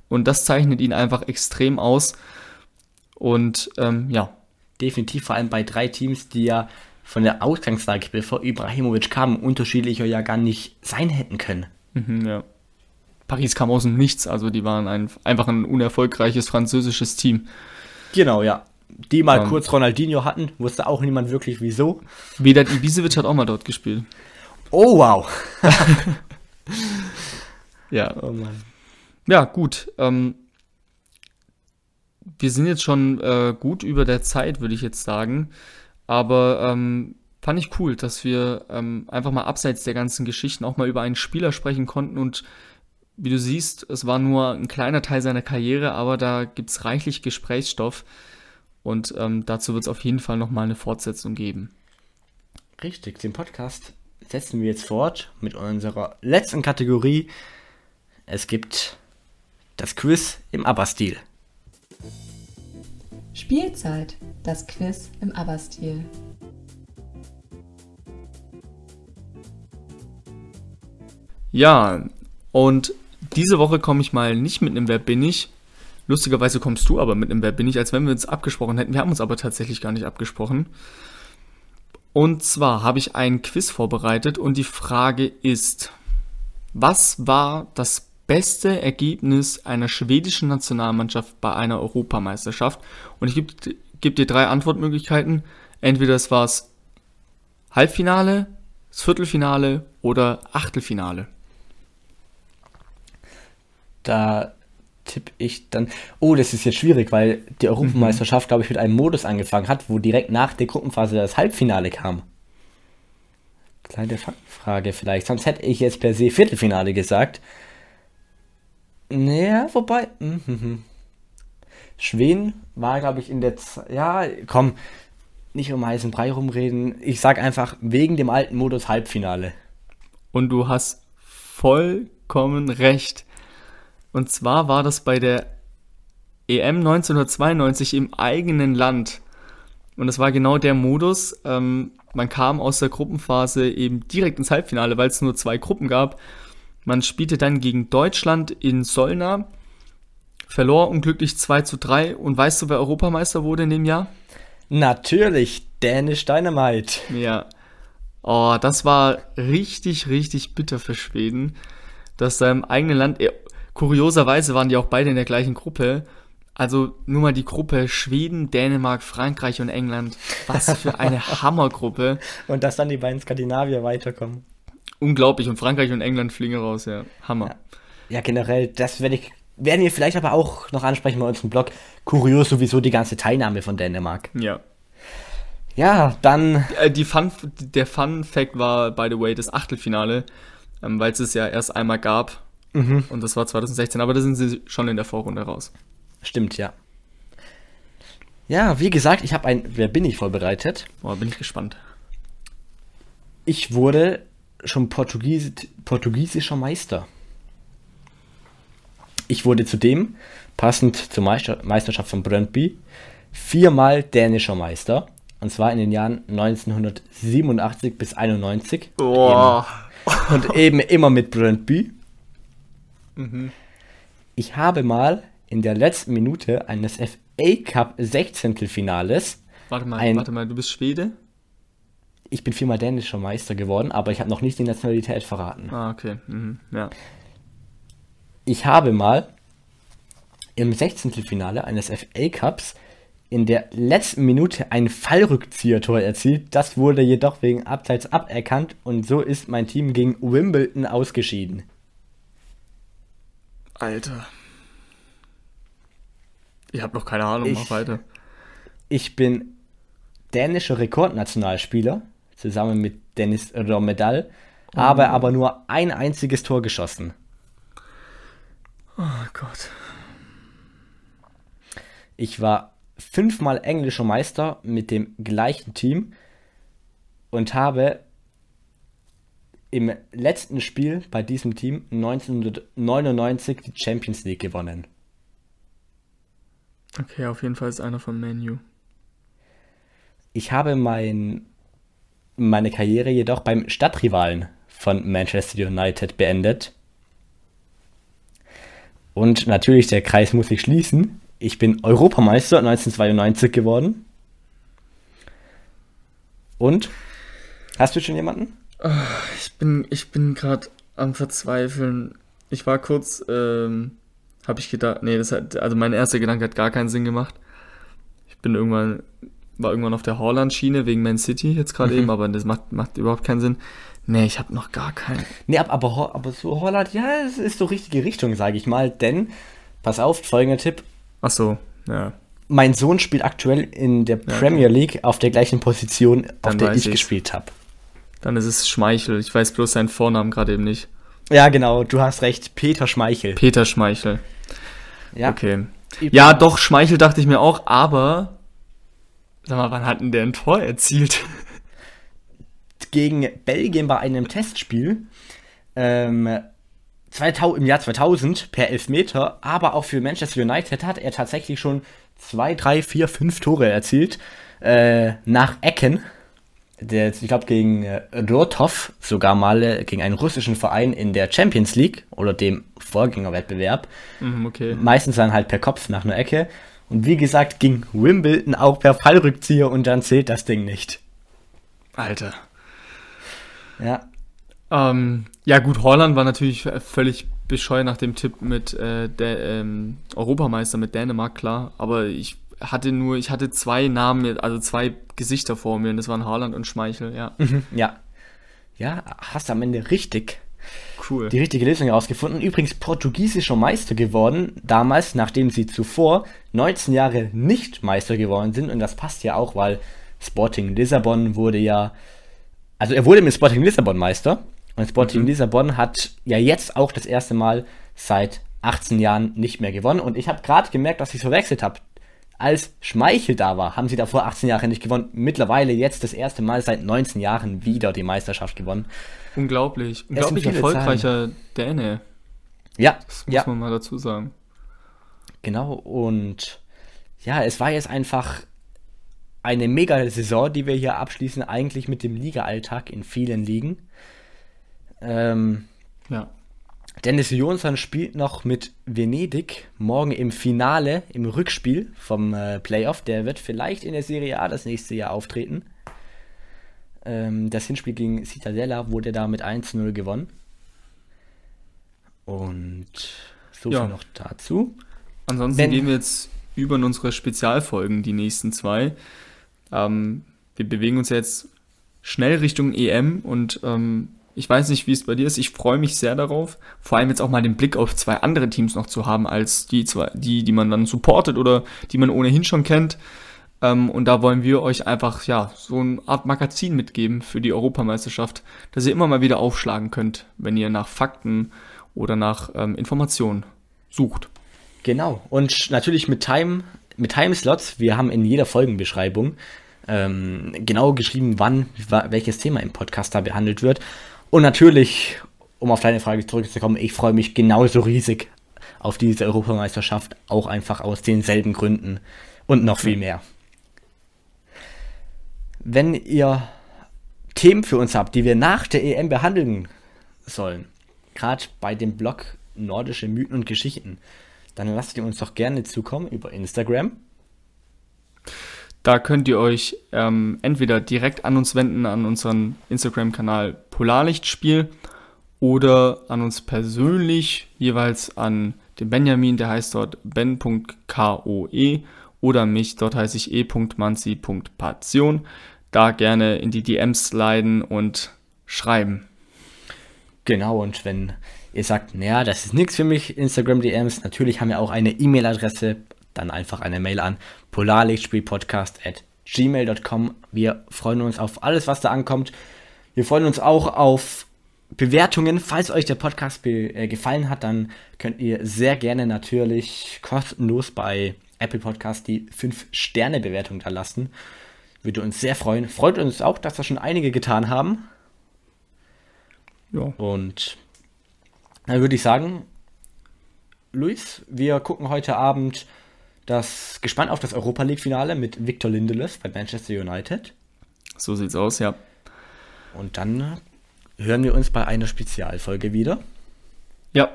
Und das zeichnet ihn einfach extrem aus. Und ähm, ja, Definitiv, vor allem bei drei Teams, die ja von der Ausgangslage, bevor Ibrahimovic kam, unterschiedlicher ja gar nicht sein hätten können. mhm, ja. Paris kam aus dem Nichts, also die waren ein, einfach ein unerfolgreiches französisches Team. Genau, ja. Die mal Ähm. kurz Ronaldinho hatten, wusste auch niemand wirklich wieso. Vedat Ibisevic hat auch mal dort gespielt. Oh wow. Ja, Oh Mann. Ja, gut. Ähm, wir sind jetzt schon äh, gut über der Zeit, würde ich jetzt sagen. Aber ähm, fand ich cool, dass wir ähm, einfach mal abseits der ganzen Geschichten auch mal über einen Spieler sprechen konnten. Und wie du siehst, es war nur ein kleiner Teil seiner Karriere, aber da gibt's reichlich Gesprächsstoff. Und ähm, dazu wird es auf jeden Fall nochmal eine Fortsetzung geben. Richtig, den Podcast setzen wir jetzt fort mit unserer letzten Kategorie. Es gibt das Quiz im ABBA-Stil. Spielzeit, das Quiz im ABBA-Stil. Ja, und diese Woche komme ich mal nicht mit einem Wer bin ich. Lustigerweise kommst du aber mit einem Wer bin ich, als wenn wir uns abgesprochen hätten. Wir haben uns aber tatsächlich gar nicht abgesprochen. Und zwar habe ich ein Quiz vorbereitet und die Frage ist, was war das beste Ergebnis einer schwedischen Nationalmannschaft bei einer Europameisterschaft? Und ich gebe geb dir drei Antwortmöglichkeiten. Entweder es war das Halbfinale, das Viertelfinale oder Achtelfinale. Da tippe ich dann. Oh, das ist jetzt schwierig, weil die Europameisterschaft, glaube ich, mit einem Modus angefangen hat, wo direkt nach der Gruppenphase das Halbfinale kam. Kleine Frage vielleicht. Sonst hätte ich jetzt per se Viertelfinale gesagt. Naja, wobei. mhm. Schweden war, glaube ich, in der. Z ja, komm, nicht um heißen Brei rumreden. Ich sag einfach wegen dem alten Modus Halbfinale. Und du hast vollkommen recht. Und zwar war das bei der EM 1992 im eigenen Land. Und das war genau der Modus. Ähm, man kam aus der Gruppenphase eben direkt ins Halbfinale, weil es nur zwei Gruppen gab. Man spielte dann gegen Deutschland in Solna, verlor unglücklich 2 zu 3. Und weißt du, wer Europameister wurde in dem Jahr? Natürlich, Dänisch Dynamite. Ja. Oh, das war richtig, richtig bitter für Schweden, dass da im eigenen Land, kurioserweise waren die auch beide in der gleichen Gruppe. Also nur mal die Gruppe Schweden, Dänemark, Frankreich und England. Was für eine Hammergruppe. Und dass dann die beiden Skandinavier weiterkommen. Unglaublich. Und Frankreich und England fliegen raus, ja. Hammer. Ja, generell, das werde ich, werden wir vielleicht aber auch noch ansprechen bei unserem Blog. Kurios sowieso die ganze Teilnahme von Dänemark. Ja. Ja, dann, Äh, Die Fun, der Fun Fact war, by the way, das Achtelfinale, ähm, weil es es ja erst einmal gab. Und das war 2016, aber da sind sie schon in der Vorrunde raus. stimmt, ja. Ja, wie gesagt, ich habe ein Wer bin ich vorbereitet. Boah, bin ich gespannt. Ich wurde schon Portugies portugiesischer Meister. Ich wurde zudem, passend zur Meister Meisterschaft von Brøndby, viermal dänischer Meister. Und zwar in den Jahren 1987 bis 91. Boah. Und eben immer mit Brøndby. Ich habe mal in der letzten Minute eines FA Cup 16. Finales, Warte mal, Ein- warte mal, du bist Schwede? Ich bin viermal dänischer Meister geworden, aber ich habe noch nicht die Nationalität verraten. Ah, okay. Mhm. Ja. Ich habe mal im 16. Finale eines FA Cups in der letzten Minute ein Fallrückzieher-Tor erzielt. Das wurde jedoch wegen Abseits aberkannt und so ist mein Team gegen Wimbledon ausgeschieden. Alter. Ich habe noch keine Ahnung, Ich- mach weiter. Ich bin dänischer Rekordnationalspieler, zusammen mit Dennis Romedal, habe aber nur ein einziges Tor geschossen. Oh Gott. Ich war fünfmal englischer Meister mit dem gleichen Team und habe im letzten Spiel bei diesem Team 1999 die Champions League gewonnen. Okay, auf jeden Fall ist einer von Menu. Ich habe mein, meine Karriere jedoch beim Stadtrivalen von Manchester United beendet. Und natürlich, der Kreis muss sich schließen. Ich bin Europameister 1992 geworden. Und? Hast du schon jemanden? Ich bin, ich bin gerade am Verzweifeln. Ich war kurz, ähm, habe ich gedacht, nee, das hat, also mein erster Gedanke hat gar keinen Sinn gemacht. Ich bin irgendwann, war irgendwann auf der Holland-Schiene wegen Man City jetzt gerade Mhm. eben, aber das macht, macht überhaupt keinen Sinn. Nee, ich habe noch gar keinen. Nee, ab- aber, Ho- aber so Holland, ja, es ist so richtige Richtung, sage ich mal. Denn, pass auf, folgender Tipp. Ach so, ja. Mein Sohn spielt aktuell in der Premier League auf der gleichen Position, auf der ich ich's. gespielt habe. Dann ist es Schmeichel. Ich weiß bloß seinen Vornamen gerade eben nicht. Ja, genau, du hast recht. Peter Schmeichel. Peter Schmeichel. ja. Okay. Ja, doch, Schmeichel dachte ich mir auch, aber. Sag mal, wann hat denn der ein Tor erzielt? gegen Belgien bei einem Testspiel ähm, 2000, im Jahr 2000 per Elfmeter, aber auch für Manchester United hat er tatsächlich schon zwei, drei, vier, fünf Tore erzielt äh, nach Ecken. Der, ich glaube, gegen äh, Rotov sogar mal äh, gegen einen russischen Verein in der Champions League oder dem Vorgängerwettbewerb. Mhm, okay. Meistens dann halt per Kopf nach einer Ecke. Und wie gesagt, ging Wimbledon auch per Fallrückzieher und dann zählt das Ding nicht. Alter. Ja, Ähm, ja, gut, Holland war natürlich völlig bescheuert nach dem Tipp mit äh, der ähm, Europameister mit Dänemark, klar. Aber ich hatte nur, ich hatte zwei Namen, also zwei Gesichter vor mir und das waren Haaland und Schmeichel, ja. Ja. Ja, hast am Ende richtig Cool. die richtige Lösung herausgefunden. Übrigens portugiesischer Meister geworden, damals, nachdem sie zuvor 19 Jahre nicht Meister geworden sind. Und das passt ja auch, weil Sporting Lissabon wurde ja, also er wurde mit Sporting Lissabon Meister. Und Sporting Lissabon hat ja jetzt auch das erste Mal seit 18 Jahren nicht mehr gewonnen. Und ich habe gerade gemerkt, dass ich es verwechselt habe. Als Schmeichel da war, haben sie davor 18 Jahre nicht gewonnen. Mittlerweile jetzt das erste Mal seit 19 Jahren wieder die Meisterschaft gewonnen. Unglaublich. Unglaublich erfolgreicher Däne. Ja, Das muss ja, man mal dazu sagen. genau. Und ja, es war jetzt einfach eine mega Saison, die wir hier abschließen, eigentlich mit dem Liga-Alltag in vielen Ligen. Ähm, Ja. Dennis Jonsson spielt noch mit Venedig morgen im Finale, im Rückspiel vom äh, Playoff. Der wird vielleicht in der Serie A das nächste Jahr auftreten. Ähm, das Hinspiel gegen Cittadella wurde da mit 1-0 gewonnen. Und so viel Ja. noch dazu. Ansonsten Wenn- gehen wir jetzt über in unsere Spezialfolgen, die nächsten zwei. Ähm, wir bewegen uns jetzt schnell Richtung EM und ähm, ich weiß nicht, wie es bei dir ist. Ich freue mich sehr darauf, vor allem jetzt auch mal den Blick auf zwei andere Teams noch zu haben, als die zwei, die, die man dann supportet oder die man ohnehin schon kennt. Ähm, und da wollen wir euch einfach ja so eine Art Magazin mitgeben für die Europameisterschaft, dass ihr immer mal wieder aufschlagen könnt, wenn ihr nach Fakten oder nach ähm, Informationen sucht. Genau. Und natürlich mit Time, mit Timeslots. Wir haben in jeder Folgenbeschreibung ähm, genau geschrieben, wann wa- welches Thema im Podcast da behandelt wird. Und natürlich, um auf deine Frage zurückzukommen, ich freue mich genauso riesig auf diese Europameisterschaft, auch einfach aus denselben Gründen und noch viel mehr. Wenn ihr Themen für uns habt, die wir nach der EM behandeln sollen, gerade bei dem Blog Nordische Mythen und Geschichten, dann lasst ihr uns doch gerne zukommen über Instagram. Da könnt ihr euch ähm, entweder direkt an uns wenden, an unseren Instagram-Kanal Polarlichtspiel oder an uns persönlich, jeweils an den Benjamin, der heißt dort ben.koe oder mich, dort heiße ich e.manzi.passion. Da gerne in die DMs sliden und schreiben. Genau, und wenn ihr sagt, naja, das ist nichts für mich, Instagram DMs, natürlich haben wir auch eine E-Mail-Adresse, dann einfach eine Mail an polarlichtspielpodcast at gmail.com. Wir freuen uns auf alles, was da ankommt. Wir freuen uns auch auf Bewertungen. Falls euch der Podcast äh, gefallen hat, dann könnt ihr sehr gerne natürlich kostenlos bei Apple Podcast die 5-Sterne-Bewertung da lassen. Würde uns sehr freuen. Freut uns auch, dass das schon einige getan haben. Ja. Und dann würde ich sagen, Luis, wir gucken heute Abend das gespannt auf das Europa League Finale mit Victor Lindelöf bei Manchester United. So sieht's aus, ja. Und dann hören wir uns bei einer Spezialfolge wieder. Ja.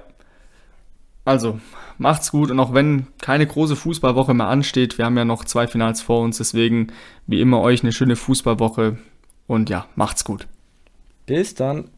Also, macht's gut und auch wenn keine große Fußballwoche mehr ansteht, wir haben ja noch zwei Finals vor uns, deswegen wie immer euch eine schöne Fußballwoche und ja, macht's gut. Bis dann.